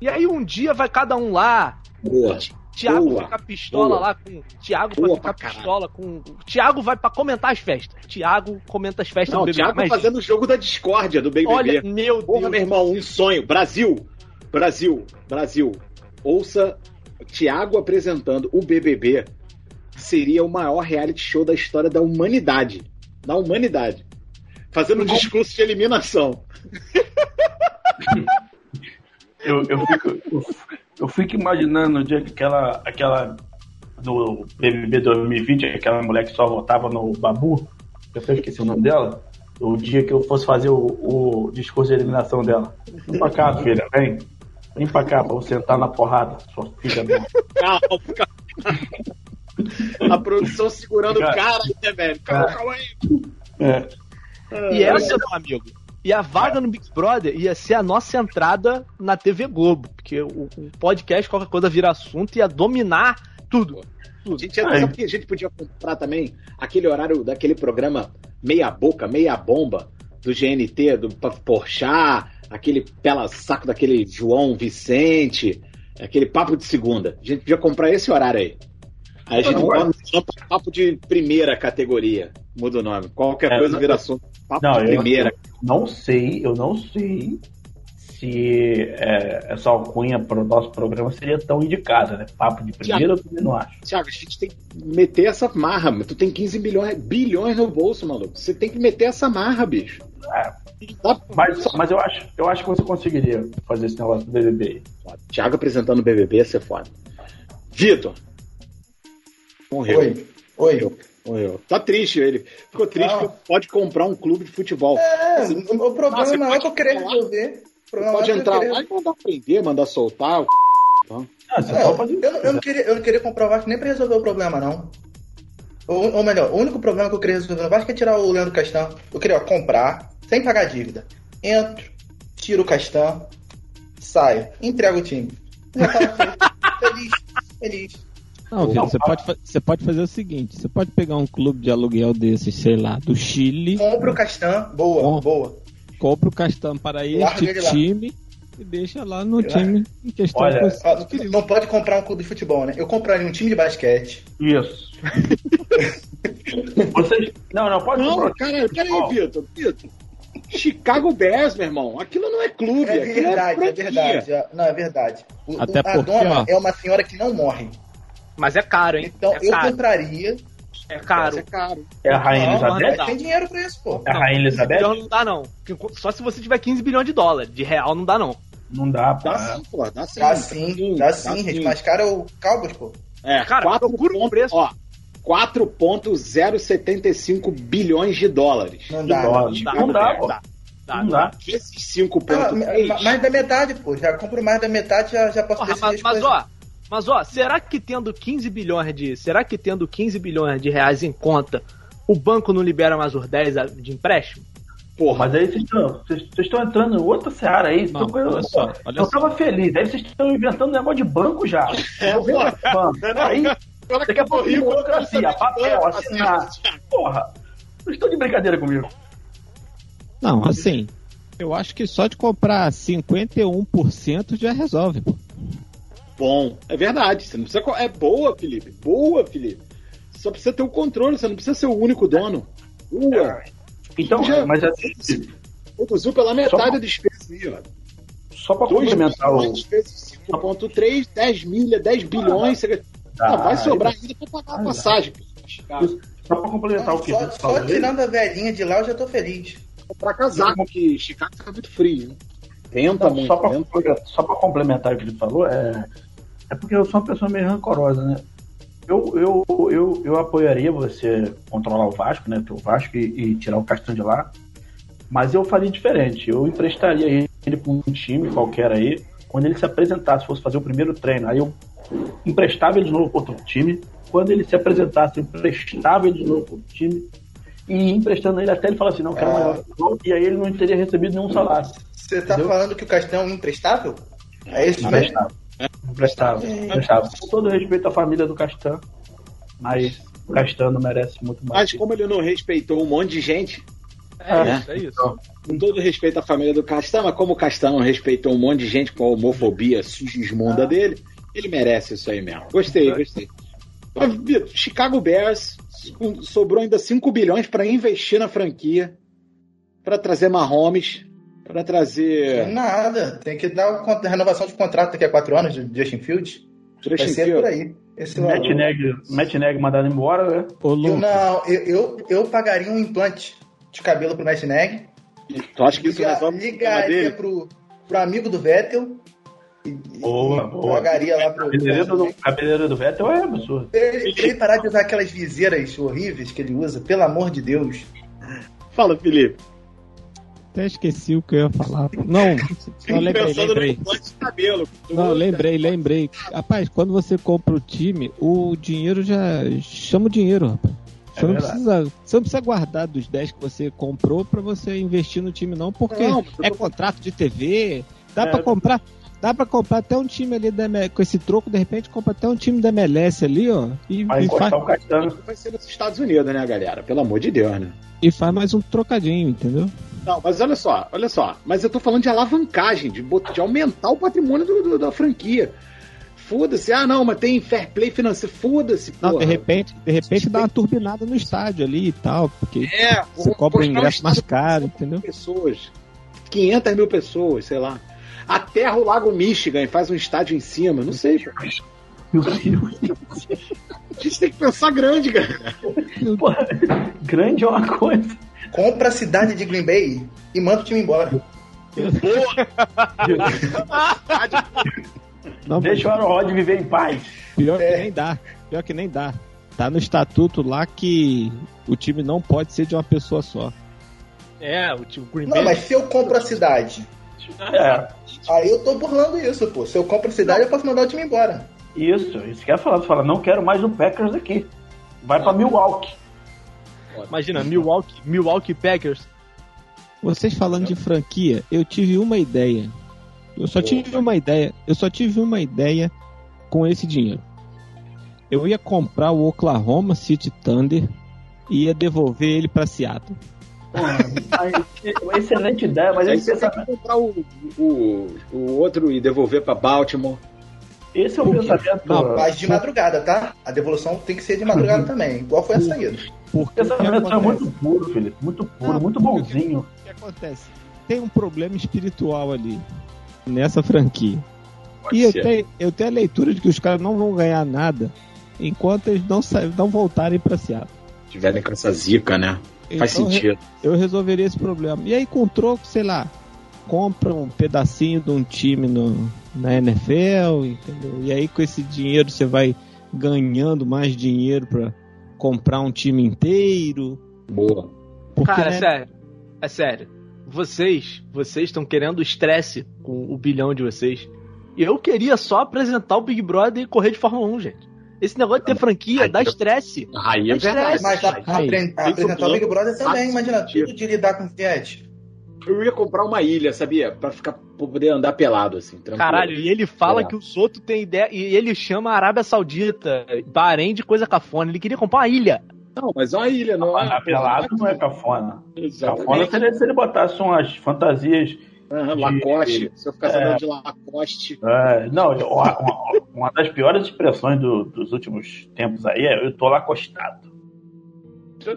E aí um dia vai cada um lá, Boa. Thiago Boa. fica pistola Boa. lá com. Thiago Boa vai ficar pistola com. Thiago vai pra comentar as festas. Thiago comenta as festas Não, do o BBB. Thiago Mas, fazendo o jogo da discórdia do BBB. Olha, meu Porra, Deus. meu irmão, um sonho. Brasil, Brasil, Brasil. Ouça Thiago apresentando o BBB. Seria o maior reality show da história da humanidade. Da humanidade. Fazendo um discurso de eliminação. Eu, eu, fico, eu, eu fico imaginando o dia que aquela, aquela no BBB 2020, aquela mulher que só votava no Babu, eu até esqueci o nome dela, o dia que eu fosse fazer o, o discurso de eliminação dela. Vem pra cá, filha, vem. Vem pra cá pra eu sentar na porrada, sua filha. Calma, calma. A produção segurando o Cara. né, velho? Calma, calma aí. É. E essa, meu amigo, e a vaga no Big Brother ia ser a nossa entrada na TV Globo. Porque o, o podcast, qualquer coisa vira assunto, ia dominar tudo. A gente ia, sabe que a gente podia comprar também aquele horário daquele programa meia boca, meia bomba do GNT, do Porchat, aquele pela saco daquele João Vicente, aquele papo de segunda. A gente podia comprar esse horário aí. Aí a gente bota pra papo de primeira categoria. Muda o nome. Qualquer É, coisa vira assunto. Papo Não, de eu, primeira. eu não sei, eu não sei se é, essa alcunha para o nosso programa seria tão indicada, né? Papo de primeira eu também não acho. Thiago, a gente tem que meter essa marra. mano. Tu tem 15 bilhões, bilhões no bolso, maluco. Você tem que meter essa marra, bicho. É, mas, mas eu acho, eu acho que você conseguiria fazer esse negócio do BBB. aí. Thiago apresentando o BBB ia ser foda. Vitor. Morreu. Oi. Oi. Morreu. Tá triste ele. Ficou triste Não. pode comprar um clube de futebol. É, o o problema não é que eu querer resolver. O problema pode é entrar querer- lá e mandar prender, mandar soltar. o Então, Ah, É, pode eu, eu, eu não queria, eu não queria comprar o Vasco nem pra resolver o problema, não. Ou, ou melhor, o único problema que eu queria resolver no Vasco é tirar o Leandro Castan. Eu queria ó, comprar, sem pagar dívida. Entro, tiro o Castan, saio, entrego o time. Já tava feliz, feliz. Não, Vitor, você pode, você pode fazer o seguinte: você pode pegar um clube de aluguel desses, sei lá, do Chile, Compro o Castan, boa, Bom. boa. compra o Castan para este time e deixa lá no Larga. time em questão. Olha, que você Ó, adquiriu. não pode comprar um clube de futebol, né? Eu compraria um time de basquete. Isso. Vocês. Não, não, pode Não, comprar. cara, peraí, Vitor. Vitor. Chicago Bears, meu irmão. Aquilo não é clube. É aquilo verdade, é franquia. verdade. é- Não, é verdade. O- Até o- a porque, dona ó. é uma senhora que não morre. Mas é caro, hein? Então é eu caro. compraria. É caro. É caro. É a Rainha Não, Elizabeth? Mas tem dinheiro pra isso, pô. É a Rainha 15 Elizabeth? não dá, não. Só se você tiver 15 bilhões de dólares. De real não dá, não. Não dá, Dá pá. sim, pô. Dá sim. Dá sim, dá sim, gente. Mas cara, é o Cowboys, pô. É, Cara, 4 procura ponto- preço. Ó, 4,075 bilhões de dólares. Não De dá. dólares. dá, Não dá, pô. Dá. Dá, Não dá. Vezes Ah, 5,3. ma- mais da metade, pô. Já compro mais da metade, já, já posso Porra, mas, as mas ó, mas ó, será que tendo 15 bilhões de, será que tendo 15 bilhões de reais em conta, o banco não libera mais os 10 a- de empréstimo? Pô, mas aí vocês estão, vocês vocês estão entrando em outra seara aí. Não, eu, olha só, olha eu só. tava feliz. Aí vocês estão inventando negócio de banco já. É, Eu vou ver pô. banco. Aí, daqui a pouco rico, burocracia, papel, assinar. Porra, vocês estão de brincadeira comigo. Não, assim, eu acho que só de comprar 51% já resolve. pô. Bom, é verdade. Você não precisa. É boa, Felipe. Boa, Felipe. Só precisa ter o controle, você não precisa ser o único dono. Boa. Então, Já- mas assim, Reduziu pela metade a despesa aí, ó. só pra 2 complementar o. bilhões vezes 5.3, 10 milha, 10 bilhões. Você... Ah, Ah, vai sobrar ainda pra pagar a passagem. Só pra complementar o que Só, você só tirando a velhinha de lá, eu já tô feliz. Pra casaco, que Chicago tá muito frio. né? Muito. só, venta. complementar- só pra complementar o que ele falou, é, é porque eu sou uma pessoa meio rancorosa, né? Eu, eu, eu, eu apoiaria você controlar o Vasco, né? O Vasco e, e tirar o Castanho de lá. Mas eu faria diferente. Eu emprestaria ele para um time qualquer aí. Quando ele se apresentasse, fosse fazer o primeiro treino, aí eu emprestava ele de novo para outro time. Quando ele se apresentasse, eu emprestava ele de novo para outro time. E emprestando ele até ele falar assim, não, quero Ah. mais. E aí ele não teria recebido nenhum salário. Você tá Entendeu? falando que o Castão é um imprestável? É isso mesmo? Emprestava. Emprestava. Emprestava. Com todo respeito à família do Castan, mas o Castan não merece muito mais. Mas como ele não respeitou um monte de gente, É, né? isso, é isso. com todo respeito à família do Castan, mas como o Castan não respeitou um monte de gente com a homofobia sujesmunda dele, ele merece isso aí mesmo. Gostei, gostei. Mas, Vitor, Chicago Bears sobrou ainda 5 bilhões para investir na franquia, para trazer Mahomes, para trazer Nada. Tem que dar o a renovação de contrato daqui a quatro anos de Justin Fields. Vai Justin ser Fields. por aí. Esse Matt. Neg, Matt Neg mandado embora, né? Ô, Eu, não, eu, eu, eu pagaria um implante de cabelo pro Matt Neg. Tu acha que isso Liga- resolve o ligaria pro, pro amigo do Vettel. E, e Boa, boa. pagaria lá pro. Cabeleira do, cabeleira do Vettel é absurdo. Ele, ele parar de usar aquelas viseiras horríveis que ele usa, pelo amor de Deus. Fala, Felipe. Até esqueci o que eu ia falar. Não, não lembrei, lembrei. cabelo. Não, lembrei, lembrei. Rapaz, quando você compra o time, o dinheiro já chama o dinheiro, rapaz. Você, É não precisa, você não precisa guardar dos 10 que você comprou pra você investir no time, não, porque Não, é contrato de TV, dá É. pra comprar. Dá pra comprar até um time ali da com esse troco, de repente compra até um time da MLS ali, ó. E, Vai e, faz, o Castanho. Vai ser nos Estados Unidos, né, galera? Pelo amor de Deus, né? e faz mais um trocadinho, entendeu? Não, mas olha só, olha só. Mas eu tô falando de alavancagem, de, de aumentar o patrimônio do- do- da franquia. Foda-se, ah não, mas tem fair play financeiro. Foda-se, Não, de repente, de repente dá uma turbinada no estádio ali e tal, porque É, você cobra o um ingresso mais caro, entendeu? pessoas. 500 mil pessoas, sei lá. Aterra o Lago Michigan e faz um estádio em cima. Não sei. cara. Meu Deus. A gente tem que pensar grande, cara. Porra, grande é uma coisa. Compra a cidade de Green Bay e manda o time embora. Não, Deixa o Aaron Rod viver em paz. pior que É. nem dá. Pior que nem dá. Tá no estatuto lá que o time não pode ser de uma pessoa só. É, o time Green Não, Bay. mas se eu compro a cidade, É, aí eu tô burlando isso, pô. Se eu compro a cidade, eu posso mandar o time embora. isso. Isso que ia falar. Você fala, não quero mais o Packers aqui. Vai pra Milwaukee. Imagina, Milwaukee, Milwaukee Packers. Vocês falando de franquia, eu tive uma ideia. Eu só tive uma ideia. Eu só tive uma ideia com esse dinheiro. Eu ia comprar o Oklahoma City Thunder e ia devolver ele pra Seattle. Uma excelente ideia, mas Aí esse, você tem pensamento, que comprar o, o, o outro e devolver pra Baltimore. esse é o pensamento. Não, Mas de madrugada, tá? A devolução tem que ser de madrugada também, igual foi a saída. Porque o que pensamento é muito puro, Felipe. Muito puro, Ah, muito bonzinho. O que acontece? Tem um problema espiritual ali nessa franquia. Pode E eu tenho, eu tenho a leitura de que os caras não vão ganhar nada enquanto eles não, não voltarem pra Seattle. Tiverem com essa zica, né? Faz Então, sentido. Eu resolveria esse problema. E aí, com troco, sei lá, compra um pedacinho de um time no, na NFL, entendeu? E aí, com esse dinheiro, você vai ganhando mais dinheiro pra comprar um time inteiro. Boa. Porque, Cara, é né, sério. É sério. Vocês, vocês estão querendo estresse com o bilhão de vocês. E eu queria só apresentar o Big Brother e correr de Fórmula 1, gente. Esse negócio de ter franquia dá estresse. Aí é Mas verdade. Mas a, apre- aí, apresentar o Big Brother também, imagina, tudo de lidar com jet. Eu ia comprar uma ilha, sabia? Pra ficar pra poder andar pelado, assim. tranquilo. Caralho, e ele fala É. que os outros têm ideia. E ele chama a Arábia Saudita, Bahrein de coisa cafona. Ele queria comprar uma ilha. Não, mas é uma ilha, não é? Andar pelado não é cafona. Cafona Exatamente. seria se ele botasse umas fantasias. Lacoste. Se eu ficasse É. andando de Lacoste. é, não, uma, uma- das piores expressões do- dos últimos tempos aí é eu tô lá acostado.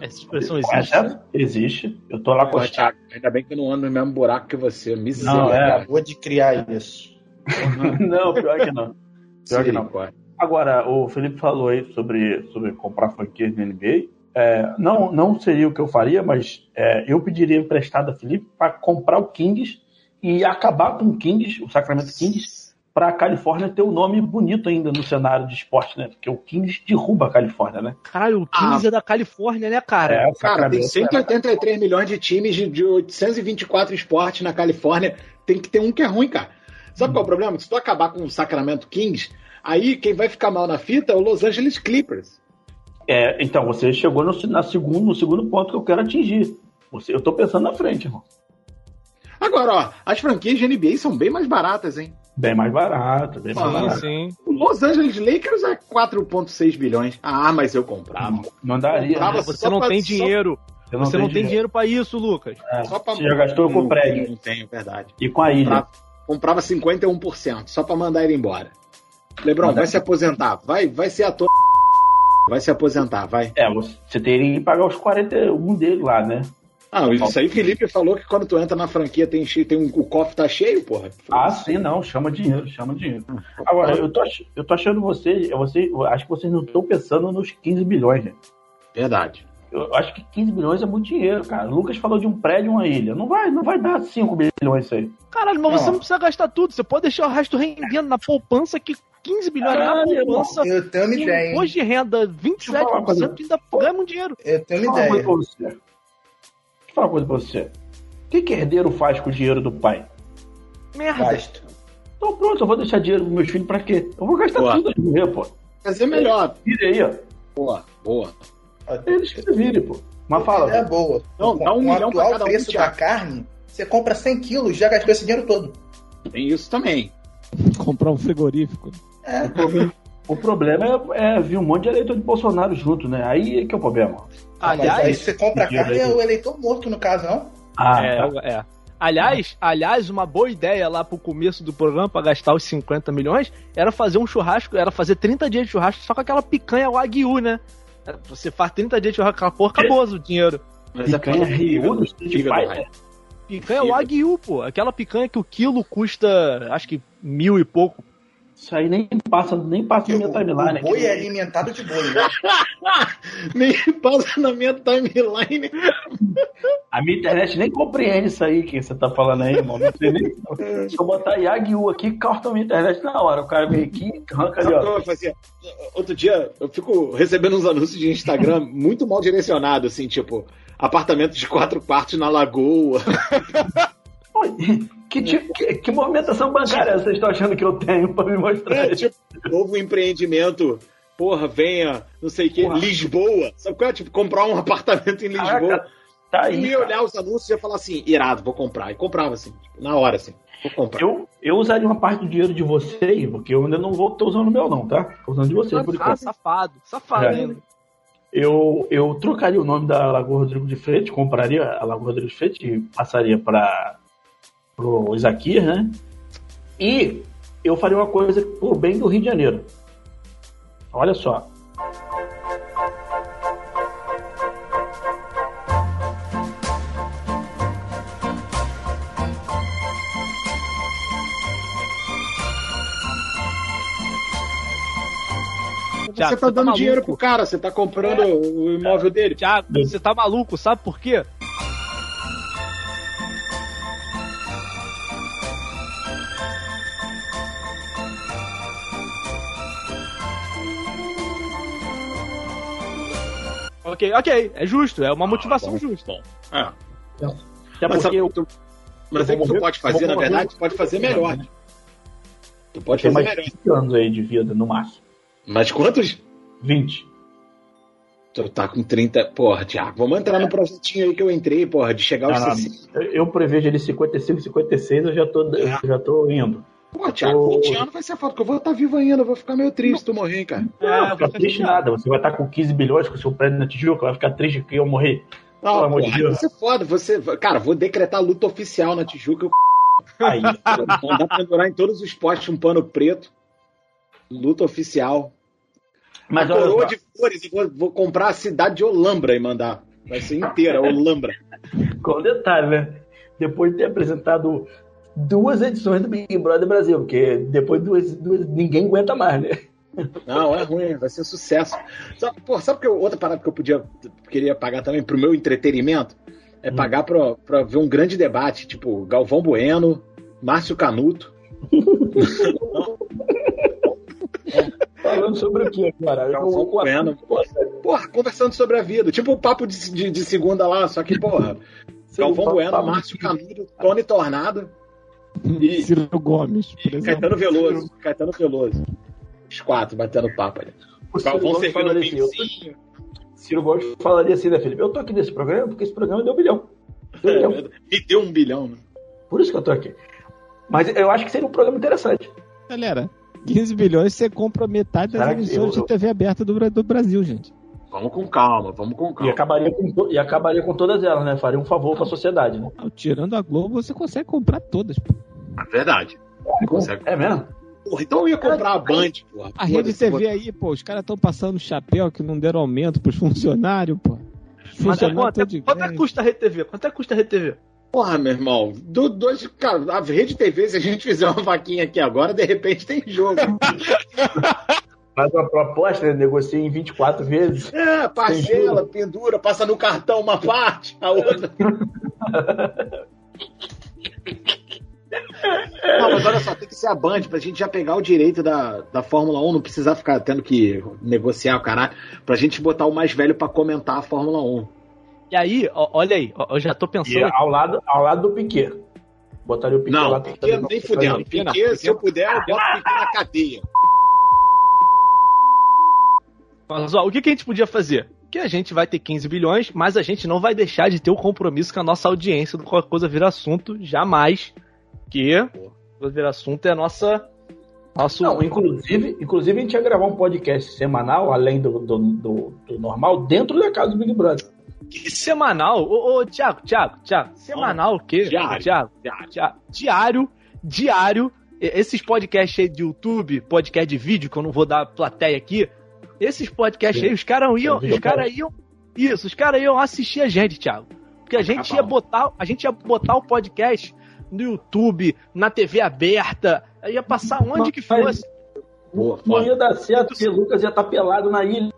Essa expressão existe. essa? Existe. Eu tô Thiago, ainda bem que eu não ando no mesmo buraco que você. Não, Miséria. é. Acabou de criar isso. Não, pior que não. Pior que não. Misericórdia. Agora, o Felipe falou aí sobre, sobre comprar franquias na NBA. É, não, não seria o que eu faria, mas é, eu pediria emprestado a Felipe para comprar o Kings e acabar com o Kings, o Sacramento Kings, para a Califórnia ter um nome bonito ainda no cenário de esporte, né? Porque o Kings derruba a Califórnia, né? Caralho, o 15 é da Califórnia, né, cara? É, o Cara, tem Sacramento- 183 milhões de times de, de 824 esportes na Califórnia. Tem que ter um que é ruim, cara. Sabe qual é o problema? Se tu acabar com o Sacramento Kings, aí quem vai ficar mal na fita é o Los Angeles Clippers. É, então, você chegou no, na segundo, no segundo ponto que eu quero atingir. Você, eu tô pensando na frente, irmão. Agora, ó, as franquias de NBA são bem mais baratas, hein? Bem mais barato, bem mais Sim, barato. Sim. O Los Angeles Lakers é 4,6 bilhões. Ah, mas eu comprava. Não daria. Comprava né? Você não pra- tem só- dinheiro. Eu Você não tem dinheiro pra isso, Lucas. É, Só pra... Você já gastou com o Não, prédio Não tenho, verdade. e com a ilha. Comprava, comprava 51%, só pra mandar ele embora. Lebron, Manda- vai se aposentar. Vai, vai ser ator. Vai se aposentar, vai. É, você teria que pagar os 41 dele lá, né? Ah, isso aí Felipe falou que quando tu entra na franquia tem, cheio, tem um, o cofre tá cheio, porra. Ah, sim, não, chama dinheiro, chama dinheiro. Agora, eu tô, ach- eu tô achando vocês, eu, você, eu acho que vocês não estão pensando nos 15 bilhões, né? Verdade. Eu acho que 15 bilhões é muito dinheiro, cara. O Lucas falou de um prédio e uma ilha. Não vai, não vai dar 5 bilhões isso aí. Caralho, mas você Não. não precisa gastar tudo. Você pode deixar o resto rendendo na poupança que 15 bilhões Caralho, na poupança. Eu tenho uma ideia, imposto de renda Deixa eu falar uma 27% coisa. ainda ganha muito dinheiro. Eu tenho uma ideia. Falar uma coisa pra você. O que, que herdeiro faz com o dinheiro do pai? Merda. Gasto. Então pronto, eu vou deixar dinheiro pros meus filhos pra quê? Eu vou gastar Boa. tudo de morrer, pô. Fazer melhor. Vire aí, ó. Boa, boa. Eles que se virem, pô. Mas fala. É boa. Não, dá um com milhão pra atual cada um, preço da carne, você compra 100 quilos já gastou esse dinheiro todo. Tem isso também. Comprar um frigorífico. É. O problema, o problema é, é vir um monte de eleitor de Bolsonaro junto, né? Aí é que é o problema. Ah, mas aí Aliás, você compra a Dinheiro carne é o eleitor morto, no caso, não? Ah, é, tá. é. Aliás, aliás, uma boa ideia lá pro começo do programa pra gastar os 50 milhões era fazer um churrasco, era fazer 30 dias de churrasco só com aquela picanha Wagyu, né? Você faz 30 dias de churrasco, aquela porra, acabou o dinheiro. Mas é Picanha Rio do Street Fighter. Picanha. Wagyu, pô. Aquela picanha que o quilo custa, acho que mil e pouco. Isso aí nem passa, nem passa na minha timeline. O boi aqui. é alimentado de boi, né? Nem passa na minha timeline. A minha internet nem compreende isso aí que você tá falando aí, irmão. Não sei nem. Se eu botar Yagyu aqui, corta a minha internet na hora. O cara vem aqui, arranca ali, ó. Outro dia eu fico recebendo uns anúncios de Instagram muito mal direcionados, assim, tipo, apartamento de quatro quartos na lagoa. Que, tipo- que, que movimentação bancária vocês estão achando que eu tenho pra me mostrar? É, tipo, novo empreendimento. Porra, venha, não sei o que, Porra. Lisboa. Sabe qual é? Tipo, comprar um apartamento em Lisboa. Caraca, tá e aí. me cara. olhar os anúncios e ia falar assim, irado, vou comprar. E comprava, assim, tipo, na hora, assim. Vou comprar. Eu, eu usaria uma parte do dinheiro de vocês, porque eu ainda não vou tô usando o meu, não, tá? Tô usando de vocês por Ah, enquanto. safado, safado É. ainda. Eu, eu trocaria o nome da Lagoa Rodrigo de Freitas, compraria a Lagoa Rodrigo de Freitas e passaria para o Isaquias, né? E eu faria uma coisa por bem do Rio de Janeiro. Olha só. Você tá dando maluco? dinheiro pro cara, você tá comprando o imóvel dele. Thiago, você tá maluco, sabe por quê? Ok, ok, é justo, é uma motivação justa. É. Até Mas, porque tu, mas eu é que tu pode fazer, na verdade, tu pode fazer melhor. né? Tu pode fazer mais melhor. 20 anos aí de vida, no máximo. Mas quantos? 20. Tu tá com 30. Porra, Thiago, vamos entrar no projetinho aí que eu entrei, porra, de chegar aos Não, não, 60. eu, eu prevejo ele 55, 56, eu já tô, eu já tô indo. Pô, Thiago, Ô, 20 anos vai ser foda, porque eu vou estar vivo ainda, eu vou ficar meio triste se tu morrer, cara. Não, fica triste nada. Você vai estar com 15 bilhões com o seu prédio na Tijuca, vai ficar triste que eu morrer. Não, Pelo amor de Deus. ser foda. Você, cara, vou decretar luta oficial na Tijuca. Aí, Mandar pendurar em todos os postes um pano preto. Luta oficial. Mas a olha coroa de flores e vou, vou comprar a cidade de Olambra e mandar. Vai ser inteira, Olambra. Com detalhe, né? Depois de ter apresentado duas edições do Big Brother Brasil, porque depois de duas, duas ninguém aguenta mais, né? Não, é ruim, vai ser sucesso. Sabe, pô, sabe que eu- outra parada que eu podia queria pagar também pro meu entretenimento? É pagar pra, pra ver um grande debate, tipo Galvão Bueno, Márcio Canuto. Falando sobre o que agora? Galvão Bueno. Porra, conversando sobre a vida. Tipo o papo de, de, de segunda lá, só que, porra, Galvão papo- Bueno, Márcio Canuto, Tony Tornado e Ciro Gomes, por exemplo. Caetano Veloso. Caetano Veloso. Os quatro batendo papo ali. O Ciro Galvão Gomes servindo falaria assim, eu- pincinho. Ciro Gomes falaria assim, né, Felipe? Eu tô aqui nesse programa porque esse programa deu um bilhão. Deu um bilhão. Me deu um bilhão, né? Por isso que eu tô aqui. Mas eu acho que seria um programa interessante. Galera, 15 bilhões você compra metade das Será emissoras eu- de TV aberta do, do Brasil, gente. Vamos com calma, vamos com E calma. acabaria com, to- e acabaria com todas elas, né? Faria um favor pra sociedade, né? Tirando a Globo, você consegue comprar todas. pô. É verdade. Consegue. É mesmo? Porra, então eu ia comprar a Band, porra. A rede TV aí, pô, os caras estão passando chapéu que não deram aumento pros funcionários, pô. Os Mas é funcionários quanto, estão de quanto é que greve. custa a Rede TV? Quanto é que custa a Rede TV? Porra, meu irmão. Do, dois, cara, a Rede TV, se a gente fizer uma vaquinha aqui agora, de repente tem jogo. Faz uma proposta, né? negocia em 24 vezes. É, parcela, pendura, passa no cartão uma parte, a outra. Não, mas olha só, tem que ser a Band pra gente já pegar o direito da, da Fórmula 1, não precisar ficar tendo que negociar o caralho, pra gente botar o mais velho pra comentar a Fórmula 1. E aí, ó, olha aí, ó, eu já tô pensando. E ao lado, ao lado do Piquet. Botaria o Piquet Não, lá. Piquet nem fudendo. Piquet, se eu puder, eu boto o Piquet na cadeia. Mas ó, o que, que a gente podia fazer? Que a gente vai ter 15 bilhões, mas a gente não vai deixar de ter o compromisso com a nossa audiência do Qualquer Coisa Vira Assunto, jamais. Que Coisa Vira Assunto é a nossa. Nosso... Não, inclusive, inclusive a gente ia gravar um podcast semanal, além do, do, do- do normal, dentro da casa do Big Brother. Semanal? Ô, ô Thiago, Thiago, Thiago, semanal o quê? Diário. Thiago, Thiago, diário, diário. Esses podcasts aí de YouTube, podcast de vídeo, que eu não vou dar plateia aqui, esses podcasts aí, os caras iam, os caras iam, isso, os caras iam assistir a gente, Thiago. Porque a gente ia botar, a gente ia botar o podcast no YouTube, na TV aberta, ia passar onde que fosse. Boa, Não ia dar certo porque o Lucas ia estar pelado na ilha,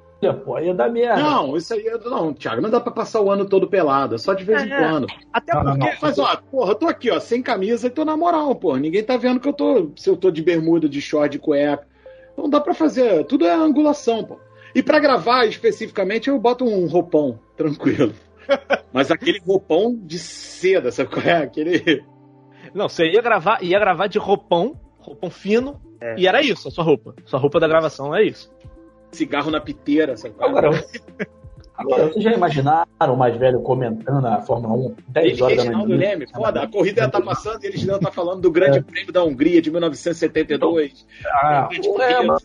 pô. Ia dar merda. Não, isso aí, não, Thiago, não dá pra passar o ano todo pelado, é só de vez em É, quando. Até Não, não, porque. não. Mas, ó, porra, eu tô aqui, ó, sem camisa e tô na moral, porra. Ninguém tá vendo que eu tô. Se eu tô de bermuda, de short, de cueca. Não dá pra fazer. Tudo é angulação, pô. E pra gravar especificamente, eu boto um roupão, tranquilo. Mas aquele roupão de seda, sabe qual é? Aquele. Não, você ia gravar, ia gravar de roupão, roupão fino, e era isso, a sua roupa. Sua roupa da gravação é isso. Cigarro na piteira, sabe qual é? Agora, agora, vocês já imaginaram o mais velho comentando a Fórmula 1 10 Ele, horas da manhã? Leme, foda, a corrida já tá passando e eles já tá falando do Grande Prêmio da Hungria de 1972. Ah, Grande lembra,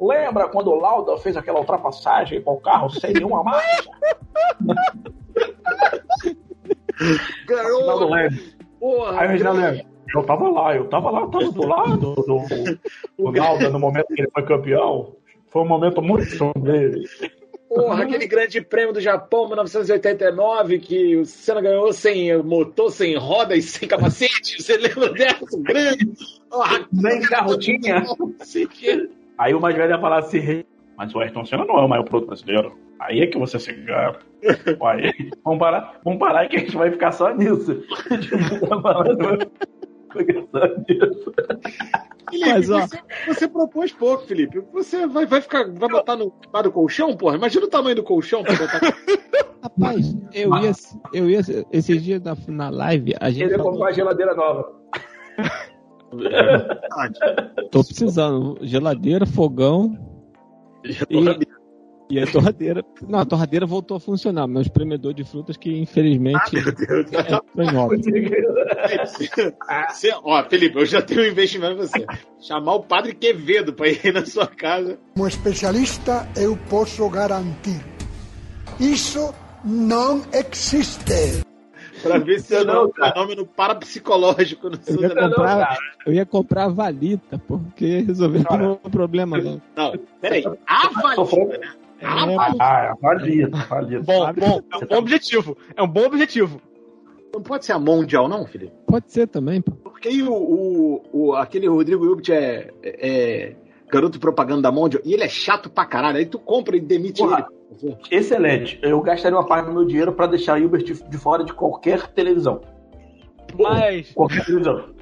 lembra quando o Lauda fez aquela ultrapassagem com o carro sem nenhuma marcha? Porra! Aí o Reginaldo Leme, eu tava lá, eu tava lá, eu tava do lado do, do, do Lauda no momento que ele foi campeão. Foi um momento muito sombrio. Porra, aquele grande prêmio do Japão, 1989, que o Senna ganhou sem motor, sem roda e sem capacete. Você lembra dessa? Grande. Nem carro tinha. Aí o mais velho ia falar assim, mas o Ayrton Senna não é o maior piloto brasileiro. Aí é que você se engana. Aí, vamos parar, vamos parar que a gente vai ficar só nisso. Vai falando- fica só nisso. Felipe, Mas, ó. você, você propôs pouco, Felipe. Você vai, vai ficar, vai botar no bar do colchão, porra? Imagina o tamanho do colchão pra botar. Rapaz, eu ia, eu ia esses dias na, na live, a gente Ele falou, comprar geladeira nova. tô precisando, geladeira, fogão e, e a torradeira. Não, a torradeira voltou a funcionar, mas o espremedor de frutas que infelizmente Meu Deus. entrou em obra. Você- ó, Felipe, eu já tenho um investimento em você. Chamar o padre Quevedo pra ir na sua casa. Como especialista, eu posso garantir. Isso não existe. Pra ver se Não, não é um cara. fenômeno parapsicológico no Eu ia comprar, eu ia comprar a valita, porque resolveu o problema não. Não, peraí. A valita, né? A valita. Ah, valida, valida. Bom, bom, é um bom objetivo. É um bom objetivo. Não pode ser a Mondial, não, Felipe? Pode ser também, pô. Porque aí o, o, o- aquele Rodrigo Hilbert é, é garoto propaganda da Mondial e ele é chato pra caralho. Aí tu compra e demite Porra. ele. Excelente. Eu gastaria uma parte do meu dinheiro pra deixar o Hilbert de fora de qualquer televisão. Mas. Qualquer televisão.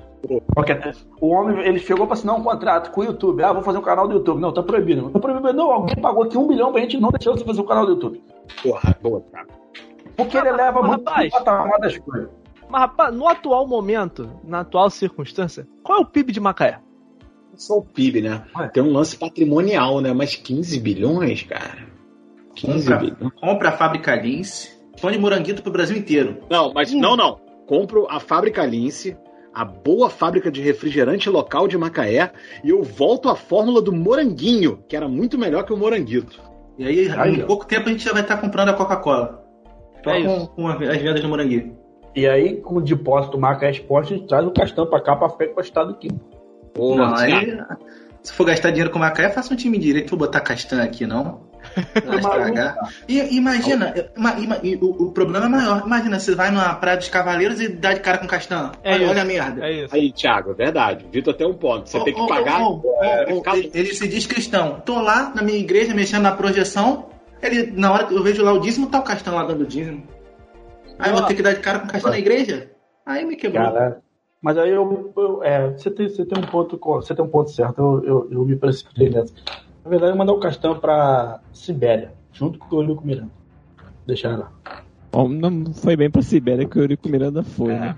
Qualquer... O homem, ele chegou pra assinar um contrato com o YouTube. Ah, vou fazer um canal do YouTube. Não, tá proibido. Tá proibido. Não, alguém pagou aqui um bilhão pra gente não deixar você fazer um canal do YouTube. Porra, boa, cara. Porque ele leva Mas, muito rapaz, patamar das coisas. Mas, rapaz, no atual momento, na atual circunstância, qual é o PIB de Macaé? Só o PIB, né? Tem um lance patrimonial, né? Mas 15 bilhões, cara. 15 Compra, bilhões. compra a fábrica Lince, põe de moranguito pro Brasil inteiro. Não, mas não, não. Compro a fábrica Lince, a boa fábrica de refrigerante local de Macaé, e eu volto à fórmula do moranguinho, que era muito melhor que o moranguito. E aí, Aí, em pouco tempo, a gente já vai estar comprando a Coca-Cola. Só É com, isso. com as vendas do moranguinho. E aí, com o depósito Macaé Esporte, a gente traz o Castão pra cá pra ficar encostado aqui. Ô, não, aí, se for gastar dinheiro com Macaé, faça um time direito. Vou botar Castan aqui, não. E, imagina, ima- ima- e o, o problema é maior. Imagina, você vai numa praia dos Cavaleiros e dá de cara com Castan. É olha, olha a merda. É isso. Aí, Thiago, é verdade. Vitor até um ponto. Você Ô, tem que ô, pagar. ficar- ele, ele se diz cristão. Tô lá na minha igreja mexendo na projeção. Ele, na hora que eu vejo lá o dízimo, tá o Castan lá dando o dízimo. Aí eu vou ter que dar de cara com o Castan na igreja? Aí me quebrou. Cara, mas aí eu, eu- é, você tem, você tem um ponto, você tem um ponto certo. Eu, eu, eu me precipitei nessa. Na verdade, eu mandar o Castão pra Sibéria, junto com o Eurico Miranda. Deixar lá. Bom, não foi bem pra Sibéria que o Eurico Miranda foi, É. né?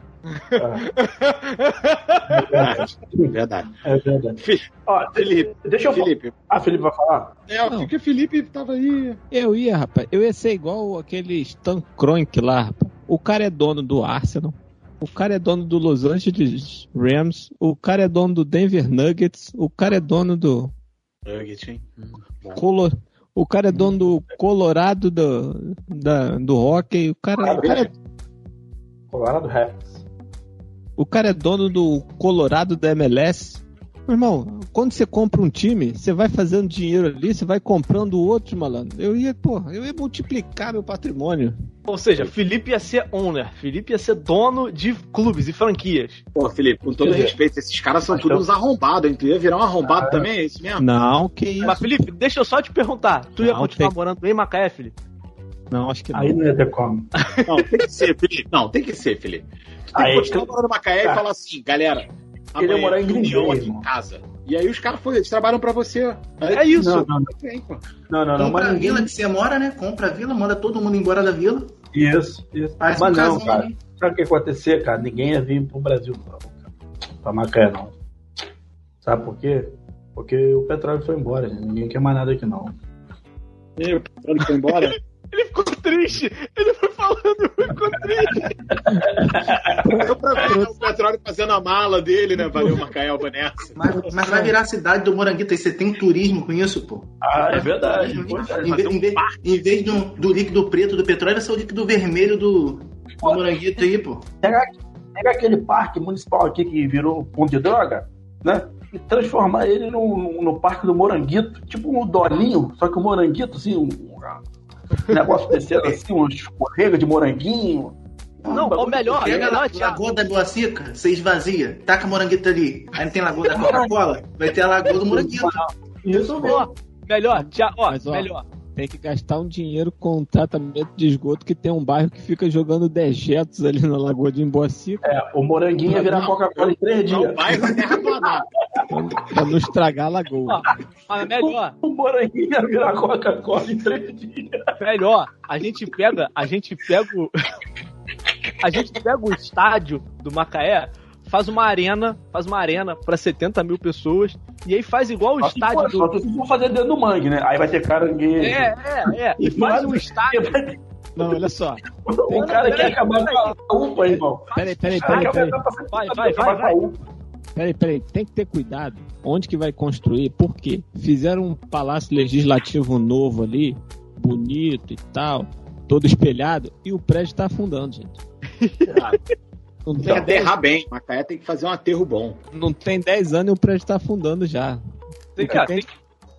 É verdade. É verdade. Fi- Ó, Felipe, deixa eu Felipe. Ah, Felipe vai falar? É, Não. o Felipe tava aí. Eu ia, rapaz. Eu ia ser igual aquele Stan Kroenke lá, rapaz. O cara é dono do Arsenal. O cara é dono do Los Angeles Rams. O cara é dono do Denver Nuggets. O cara é dono do Nugget, hein? Hum. Colo... O cara é dono do Colorado do, da, do hockey. O cara, o, cara é, Colorado Rapids. o cara é dono do Colorado da MLS. Meu irmão, quando você compra um time, você vai fazendo dinheiro ali, você vai comprando outro, malandro. Eu ia, pô, eu ia multiplicar meu patrimônio. Ou seja, Felipe ia ser owner. Felipe ia ser dono de clubes e franquias. Pô, Felipe, com todo respeito, esses caras são todos uns arrombados, hein? Tu ia virar um arrombado também, é isso mesmo? Não, que isso. Mas, Felipe, deixa eu só te perguntar. Tu ia Não, continuar tem- morando em Macaé, Felipe? Não, acho que não. Aí não ia ter como. Não, tem que ser, Felipe. Não, tem que ser, Felipe. Tu tem Aí, que continuar tu- morando em Macaé e Tá. falar assim, galera. Ele ia amanhã morar em Green Bay, aqui em casa. E aí os caras foram, eles trabalham pra você. É isso. Não, não, não. Vem, pô. Não, não, não. Compra Mas a ninguém. vila que você mora, né? Compra a vila, manda todo mundo embora da vila. Isso, isso. Faz Mas um não, casal, cara. né? Sabe o que ia acontecer, cara? Ninguém ia vir pro Brasil, não, cara. Pra Macaé, não. Sabe por quê? Porque o petróleo foi embora, gente. Ninguém quer mais nada aqui, não. E o petróleo foi embora. Ele ficou triste. Ele foi falando, ficou triste. Deu pra ver né, o petróleo fazendo a mala dele, né? Valeu, Macaé Albanessa. Mas, mas vai virar a cidade do Moranguito aí. Você tem turismo com isso, pô. Ah, é verdade. Em, importante. vez- em vez, em vez do, do líquido preto do petróleo, vai ser o líquido vermelho do, do Moranguito aí, pô. Pegar, pegar aquele parque municipal aqui que virou ponto de droga, né? E transformar ele no, no parque do Moranguito, tipo um dolinho, só que o Moranguito, assim, um, um negócio descendo assim, uma escorrega de moranguinho. Não, ou melhor, Pega a melhor, Thiago. Lagoa da Boacica, você esvazia, taca Moranguito ali. Aí não tem Lagoa da Coca-Cola, vai ter a Lagoa do Moranguito. Isso melhor, ó, Mas, ó, melhor. Tem que gastar um dinheiro com um tratamento de esgoto que tem um bairro que fica jogando dejetos ali na Lagoa de Emboacica É, o Moranguinho ia virar Coca-Cola em três dias. vai pra terra planada. pra não estragar a lagoa. Mas melhor, O Moranguinho ia virar Coca-Cola em três dias. melhor, a gente pega, a gente pega o. A gente pega o estádio do Macaé, faz uma arena, faz uma arena pra 70 mil pessoas, e aí faz igual o Só estádio Só do. se for fazer dentro do mangue, né? Aí vai ter caranguejo. É, é, é. E faz um estádio. Não, olha só. O cara quer acabar com a UPA, irmão. Peraí, peraí, peraí, peraí. Vai, 70, vai, vai, vai. Peraí, peraí. Tem que ter cuidado onde que vai construir. Por quê? Fizeram um palácio legislativo novo ali, bonito e tal, todo espelhado, e o prédio tá afundando, gente. Não Tem que tem, aterrar bem. Macaé tem que fazer um aterro bom. não tem 10 anos e o prédio tá afundando já. Tem o que- ah, tem, tem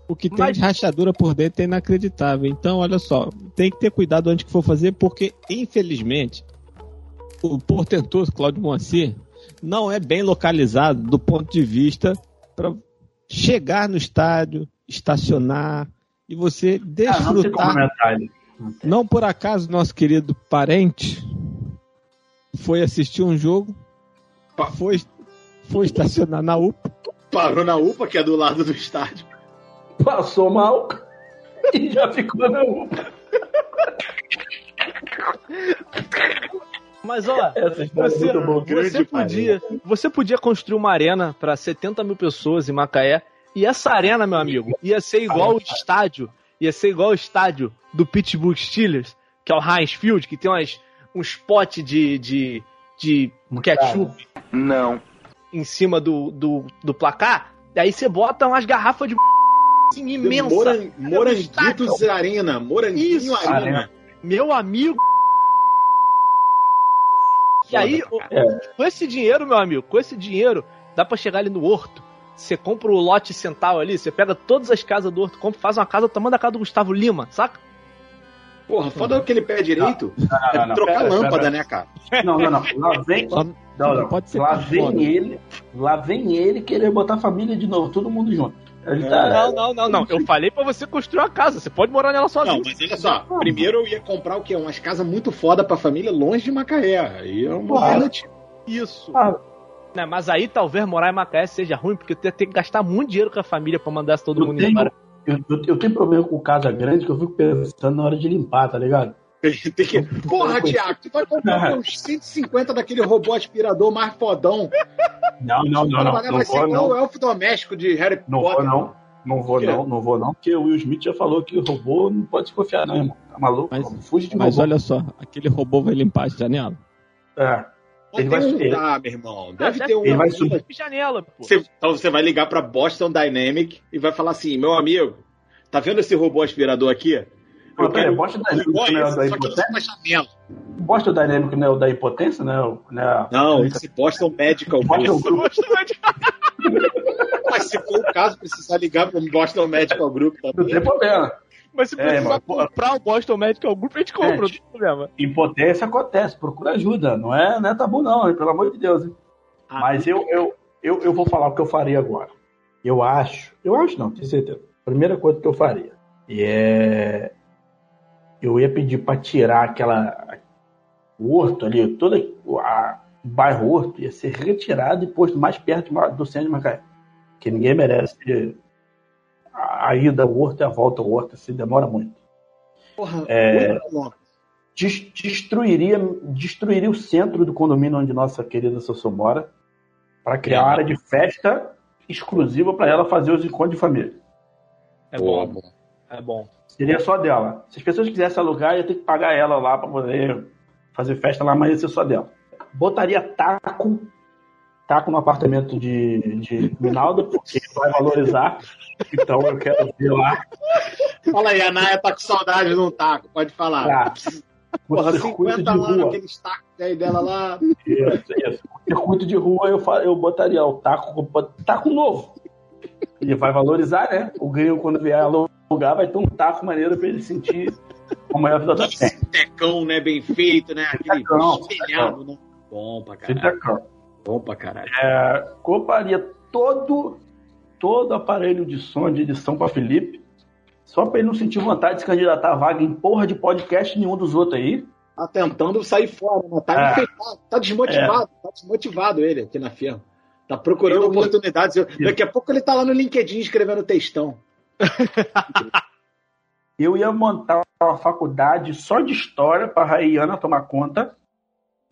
o que tem Mas- de rachadura por dentro é inacreditável. Então, olha só, tem que ter cuidado onde que for fazer, porque, infelizmente, o portentoso Cláudio Moacir não é bem localizado do ponto de vista para chegar no estádio, estacionar e você Ah, não tem desfrutar. comentar ele. Não por acaso nosso querido parente foi assistir um jogo, foi, foi estacionar na UPA. Parou na UPA, que é do lado do estádio. Passou mal e já ficou na UPA. Mas ó, você, é você Grande podia, você podia construir uma arena para 70 mil pessoas em Macaé e essa arena, meu amigo, ia ser igual o estádio, ia ser igual o estádio do Pittsburgh Steelers, que é o Heinz Field, que tem umas, uns potes de, de, de ketchup Não. em cima do, do, do placar, e aí você bota umas garrafas de assim, imensa. Moran, Moranguitos Arena. Moranguinho Isso. Arena. Meu amigo. E aí, É. com esse dinheiro, meu amigo, com esse dinheiro, dá pra chegar ali no horto. Você compra o lote central ali, você pega todas as casas do horto, compra, faz uma casa do tamanho da casa do Gustavo Lima, saca? Porra, foda aquele pé direito. não, é não, trocar pera, lâmpada, pera. né, cara? Não, não, não. Lá vem. Só- Não, não não. pode ser Lá vem ele. Lá vem ele querer botar a família de novo, todo mundo junto. Ele tá- Não, não, não, não. Eu falei pra você construir uma casa, você pode morar nela sozinho. Não, mas olha só. Primeiro eu ia comprar o quê? Umas casas muito foda pra família longe de Macaé. Aí é uma Claro. alternativa. Isso. Ah. Né, mas aí talvez morar em Macaé seja ruim, porque tu ia ter que gastar muito dinheiro com a família pra mandar todo Eu mundo tenho, embora. Eu, eu- eu tenho problema com casa grande que eu fico pensando na hora de limpar, tá ligado? Tem que... Porra, Thiago, tu vai comprar uns 150 daquele robô aspirador mais fodão. Não, não, não, não. Vai Não ser vou, igual o não. elfo doméstico de Harry Não Potter. vou, não. Não vou, não. Não vou, não. Porque o Will Smith já falou que o robô não pode se confiar, não, irmão. Tá maluco? Mas- Fuge de Mas robô. olha só, aquele robô vai limpar a janela. É. Ele vai subir. lugar, meu irmão. Deve Ah, ter um. Ele vai subir. Janela, pô. Você, então você vai ligar pra Boston Dynamic e vai falar assim: meu amigo, tá vendo esse robô aspirador aqui? Pô, peraí, Boston Dynamic não é o da janela. Boston Dynamic não é o da impotência, né? O- né? Não, esse Boston Medical Boston Group. Group. Mas se for o caso, precisar ligar pro Boston Medical Group Não também. tem problema. Mas se É, precisar mas, pô- comprar o Boston Medical Group, a gente compra, É, não tem problema. Impotência acontece, procura ajuda. Não é, não é tabu, não, hein? pelo amor de Deus. hein? Ah, Mas eu, eu, eu, eu vou falar o que eu faria agora. Eu acho, eu acho não, tenho certeza. Primeira coisa que eu faria. E é. Eu ia pedir pra tirar aquela. O horto ali, todo a, o bairro Horto ia ser retirado e posto mais perto do centro de Macaé. Que ninguém merece a, ida ao Horto e a volta ao Horto, assim, demora muito. Porra, É, muito destruiria, destruiria o centro do condomínio onde nossa querida Sossô mora para criar uma área de festa exclusiva para ela fazer os encontros de família. É Boa, bom. É bom. Seria só dela. Se as pessoas quisessem alugar, ia ter que pagar ela lá para poder fazer festa lá, mas ia ser só dela. Botaria taco, taco no apartamento de, de Minaldo, porque vai valorizar. Então eu quero ver lá. Fala aí, a Naya tá com saudade de um taco, pode falar. Ah, Porra, o circuito 50 de lá rua. naqueles tacos aí dela lá. Isso, isso. Circuito de rua eu, eu botaria o taco, taco novo. Ele vai valorizar, né? O gringo, quando vier alugar, vai ter um taco maneiro pra ele sentir como é a vida da. Tecão, né? Bem feito, né? Aquele Tecão, espelhado, né? Bom pra caralho. tacão. Bom pra caralho. É, compraria todo, todo aparelho de som de edição pra Felipe, só pra ele não sentir vontade de se candidatar a vaga em porra de podcast nenhum dos outros aí. Tá tentando sair fora, né? Tá É. enfeitado, tá desmotivado, tá desmotivado ele aqui na firma. Tá procurando Eu- oportunidades. Daqui a pouco ele tá lá no LinkedIn escrevendo textão. Eu ia montar uma faculdade só de história para a Raiana tomar conta.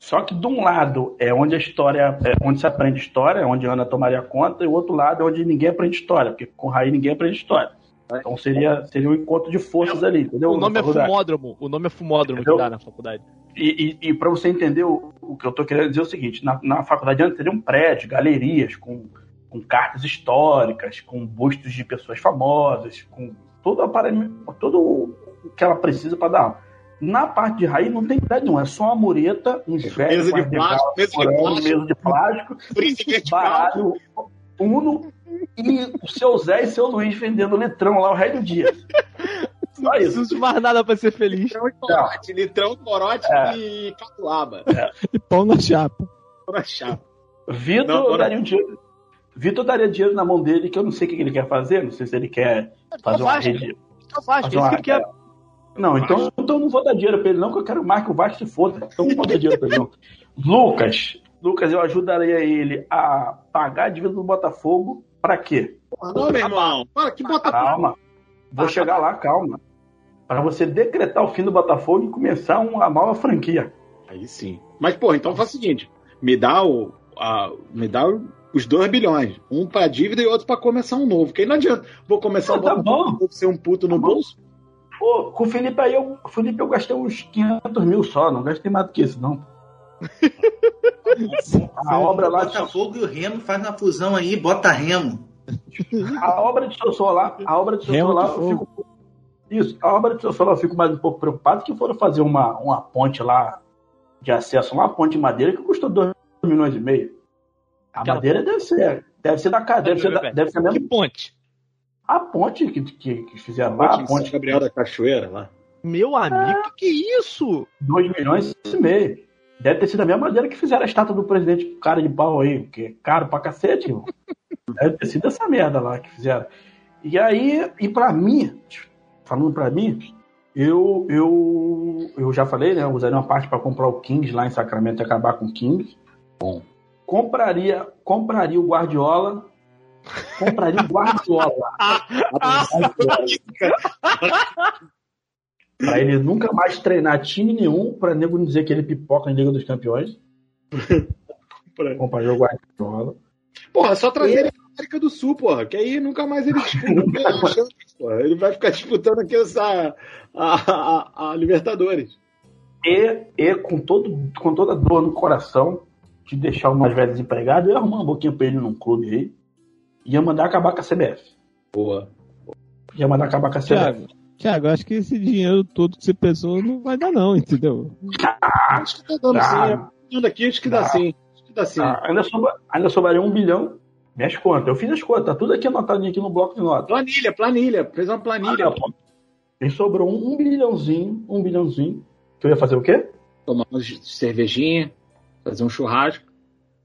Só que de um lado é onde a história, é onde se aprende história, é onde Ana tomaria conta, e o outro lado é onde ninguém aprende história, porque com Raí ninguém aprende história. Então seria, seria um encontro de forças ali, entendeu? O nome é fumódromo. O nome é fumódromo Entendeu? que dá na faculdade. E, e, e para você entender o, o que eu estou querendo dizer é o seguinte: na, na faculdade antes teria um prédio, galerias com, com cartas históricas, com bustos de pessoas famosas, com todo o aparelho, todo o que ela precisa para dar aula. Na parte de raiz não tem prédio, não. É só uma mureta, uns velhos, Mesa de plástico, mesa de plástico. mesa de plástico, baralho, uno e o seu Zé e seu Luiz vendendo litrão lá o resto do dia. Não preciso de mais nada pra ser feliz. Corote, litrão, corote É. e catuaba. E pão na chapa. Pão na chapa. Vitor Não, daria um dinheiro. Vitor daria dinheiro na mão dele, que eu não sei o que ele quer fazer, não sei se ele quer fazer uma rede. Então fazer é uma- que ele quer. Não, então, então eu não vou dar dinheiro pra ele, não, que eu quero mais que o Vasco se foda. Então não vou dar dinheiro pra ele, não. Lucas, Lucas, eu ajudaria ele a pagar a dívida do Botafogo pra quê? Não, meu irmão. Fala, que bota Calma. Vou chegar lá, calma. Pra você decretar o fim do Botafogo e começar uma nova franquia. Aí sim. Mas, pô, então faz o seguinte: me dá o. a- me dá o- os 2 bilhões. Um pra dívida e outro pra começar um novo. Porque aí não adianta. Vou começar um Tá Botafogo, bom. vou ser um puto no bolso. Pô, com o Felipe aí, eu, o Felipe eu gastei uns 500 mil só, não gastei mais do que isso, não. A obra lá de Botafogo e o Remo faz uma fusão aí, bota Remo. A obra de seu lá, a obra de seu Remo lá, de eu fogo. fico. Isso, a obra de seu lá eu fico mais um pouco preocupado que foram fazer uma, uma ponte lá de acesso, uma ponte de madeira que custou 2 milhões e meio. A Aquela madeira deve ser, deve ser da casa, deve ser, da, deve ser Que mesmo ponte. A ponte que, que, que fizeram lá, a Ponte São Gabriel da Cachoeira lá. Meu amigo, que que é isso? 2 milhões e meio. Deve ter sido a mesma madeira que fizeram a estátua do presidente com cara de pau aí, que é caro pra cacete, irmão. Deve ter sido essa merda lá que fizeram. E aí, e pra mim, falando pra mim, eu, eu, eu já falei, né? Eu usaria uma parte pra comprar o Kings lá em Sacramento e acabar com o Kings. Bom. Compraria, compraria o Guardiola. Compraria o Guardiola. pra ele nunca mais treinar time nenhum, pra nego não dizer que ele pipoca em Liga dos Campeões. Compraria o Guardiola. Porra, só trazer ele pra América do Sul, porra. Que aí nunca mais ele disputa. a chance, porra. Ele vai ficar disputando aqui essa. A, a, a Libertadores. E, e com, todo, com toda dor no coração de deixar o mais velho desempregado, eu ia arrumar uma boquinha pra ele num clube aí. Ia mandar acabar com a CBF. Boa. Ia mandar acabar com a CBF. Thiago, acho que esse dinheiro todo que você pensou não vai dar, não, entendeu? Acho que tá dando Ah. sim. Aqui, acho que dá Ah. sim. Acho que dá sim. Ah, ainda, sobra, ainda sobraria um bilhão. Minhas contas. Eu fiz as contas, tá tudo aqui anotadinho aqui no bloco de notas. Planilha, planilha. Fez uma planilha. Ah, pô. E sobrou um, um bilhãozinho, um bilhãozinho. Que eu ia fazer o quê? Tomar uma cervejinha, fazer um churrasco.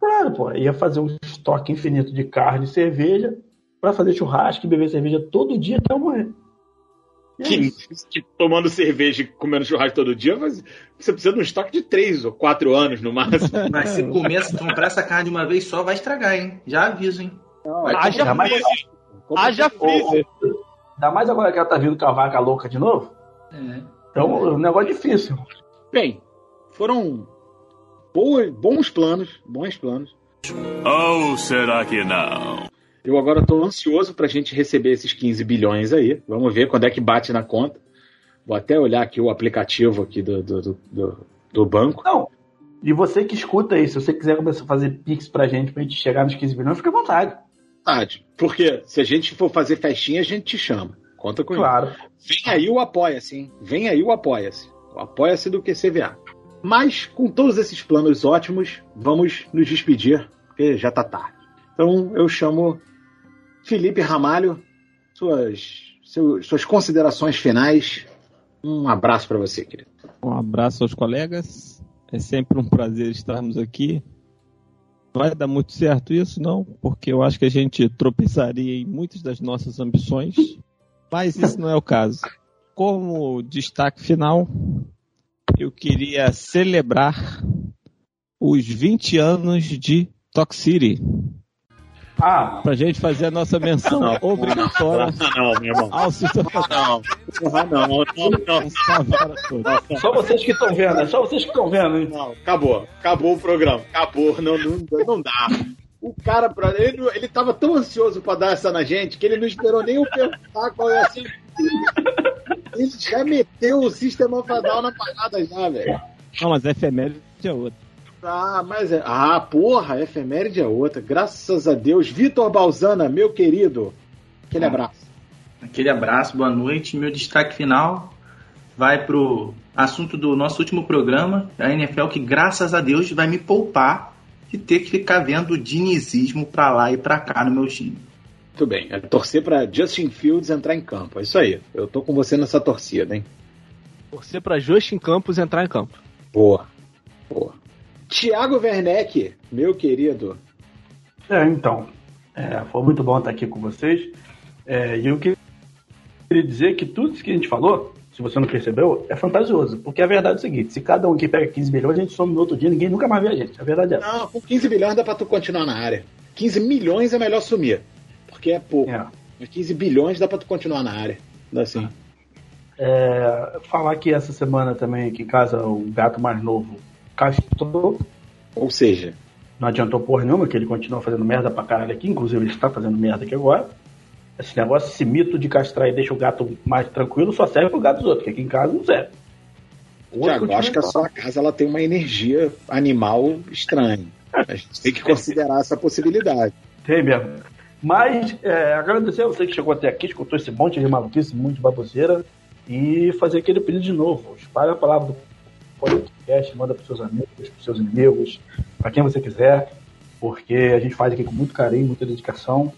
Claro, pô. Ia fazer um estoque infinito de carne e cerveja pra fazer churrasco e beber cerveja todo dia até eu morrer. É Que, que tomando cerveja e comendo churrasco todo dia, mas você precisa de um estoque de 3 ou 4 anos no máximo. Mas se comer, se comprar essa carne de uma vez só, vai estragar, hein? Já aviso, hein? Haja mais- freezer. Haja freezer. Ainda mais agora que ela tá vindo com a vaca louca de novo. É. Então, o negócio é difícil. Bem, foram boas, bons planos, bons planos. Ou será que não? Eu agora estou ansioso para a gente receber esses 15 bilhões aí. Vamos ver quando é que bate na conta. Vou até olhar aqui o aplicativo aqui do, do, do, do- banco. Não. E você que escuta aí, se você quiser começar a fazer pix pra gente, pra gente chegar nos 15 bilhões, fica à vontade. Verdade. Porque se a gente for fazer festinha, a gente te chama. Conta com Claro. isso. Vem aí o Apoia-se, hein? Vem aí o Apoia-se. O Apoia-se do QCVA. Mas, com todos esses planos ótimos, vamos nos despedir, porque já tá tarde. Então, eu chamo Felipe Ramalho, suas, suas considerações finais. Um abraço para você, querido. Um abraço aos colegas. É sempre um prazer estarmos aqui. Vai dar muito certo isso, não, porque eu acho que a gente tropeçaria em muitas das nossas ambições, mas isso não é o caso. Como destaque final, eu queria celebrar os 20 anos de Talk City. Ah, Pra gente fazer a nossa menção obrigatória Não, meu irmão. ao Sistema Não, não, não, não. só vocês que estão vendo, é só vocês que estão vendo, hein? Não, acabou. Acabou o programa. Acabou. Não, não, não dá. O cara, pra- ele, não- ele tava tão ansioso pra dar essa na gente que ele não esperou nem eu perguntar qual ia ser. Ele já meteu o sistema fadal na parada já, velho. Não, mas a efeméride é outra. Ah, mas é. Ah, porra, a efeméride é outra. Graças a Deus. Vitor Balzana, meu querido. Aquele abraço. Aquele abraço, boa noite. Meu destaque final vai pro assunto do nosso último programa, a NFL que graças a Deus vai me poupar de ter que ficar vendo dinizismo pra lá e pra cá no meu time. Muito bem. É torcer pra Justin Fields entrar em campo. É isso aí. Eu tô com você nessa torcida, hein? Torcer pra Justin Campos entrar em campo. Boa. Boa. Tiago Werneck, meu querido. É, então. é, foi muito bom estar aqui com vocês. É, E eu queria dizer que tudo isso que a gente falou, se você não percebeu, é fantasioso. Porque a verdade é o seguinte: se cada um aqui pega 15 milhões, a gente some no outro dia, ninguém nunca mais vê a gente. A verdade é essa. Não, com 15 bilhões dá pra tu continuar na área. 15 milhões é melhor sumir. Porque é pouco. Mas 15 bilhões dá pra tu continuar na área. Assim. É, falar que essa semana também aqui em casa o gato mais novo castrou. Ou seja, não adiantou porra nenhuma, que ele continua fazendo merda pra caralho aqui, inclusive ele está fazendo merda aqui agora. Esse negócio, esse mito de castrar e deixa o gato mais tranquilo só serve pro gato dos outros, que aqui em casa não serve. Tiago, acho que a sua casa ela tem uma energia animal estranha. A gente tem que considerar essa possibilidade. Tem mesmo. Mas é, agradecer a você que chegou até aqui, escutou esse monte de maluquice, muito de baboseira, e fazer aquele pedido de novo. Espalha a palavra do podcast, manda pros seus amigos, pros seus inimigos, para quem você quiser, porque a gente faz aqui com muito carinho, muita dedicação,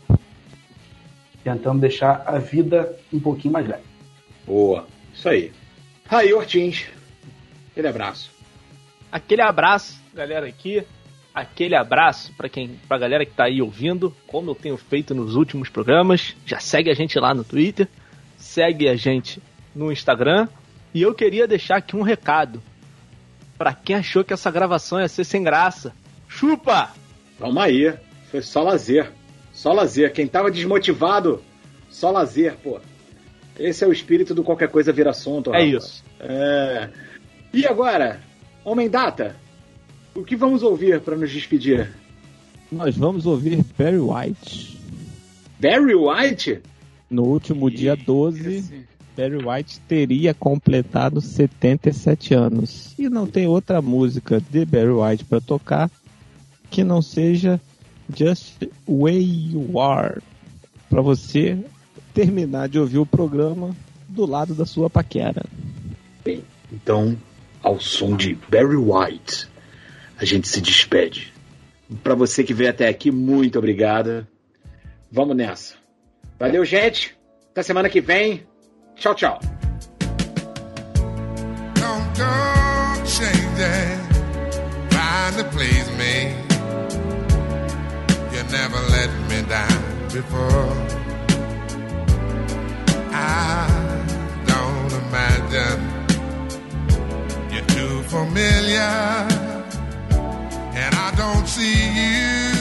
tentando deixar a vida um pouquinho mais leve. Boa. Isso aí. Raí Ortins. Aquele abraço. Aquele abraço, galera aqui. Aquele abraço para quem, pra galera que tá aí ouvindo, como eu tenho feito nos últimos programas. Já segue a gente lá no Twitter, segue a gente no Instagram. E eu queria deixar aqui um recado para quem achou que essa gravação ia ser sem graça. Chupa! Calma aí. Foi só lazer. Só lazer. Quem tava desmotivado, só lazer, pô. Esse é o espírito do qualquer coisa vira assunto. É rapaz. isso. É. E agora, Homem Data, o que vamos ouvir para nos despedir? Nós vamos ouvir Barry White. Barry White? No último dia 12, Barry White teria completado 77 anos. E não tem outra música de Barry White para tocar que não seja Just Way You Are. Para você terminar de ouvir o programa do lado da sua paquera. Bem, então, ao som de Barry White, a gente se despede. Para você que veio até aqui, muito obrigada. Vamos nessa. Valeu, gente. Até semana que vem. Tchau, tchau. familiar and I don't see you.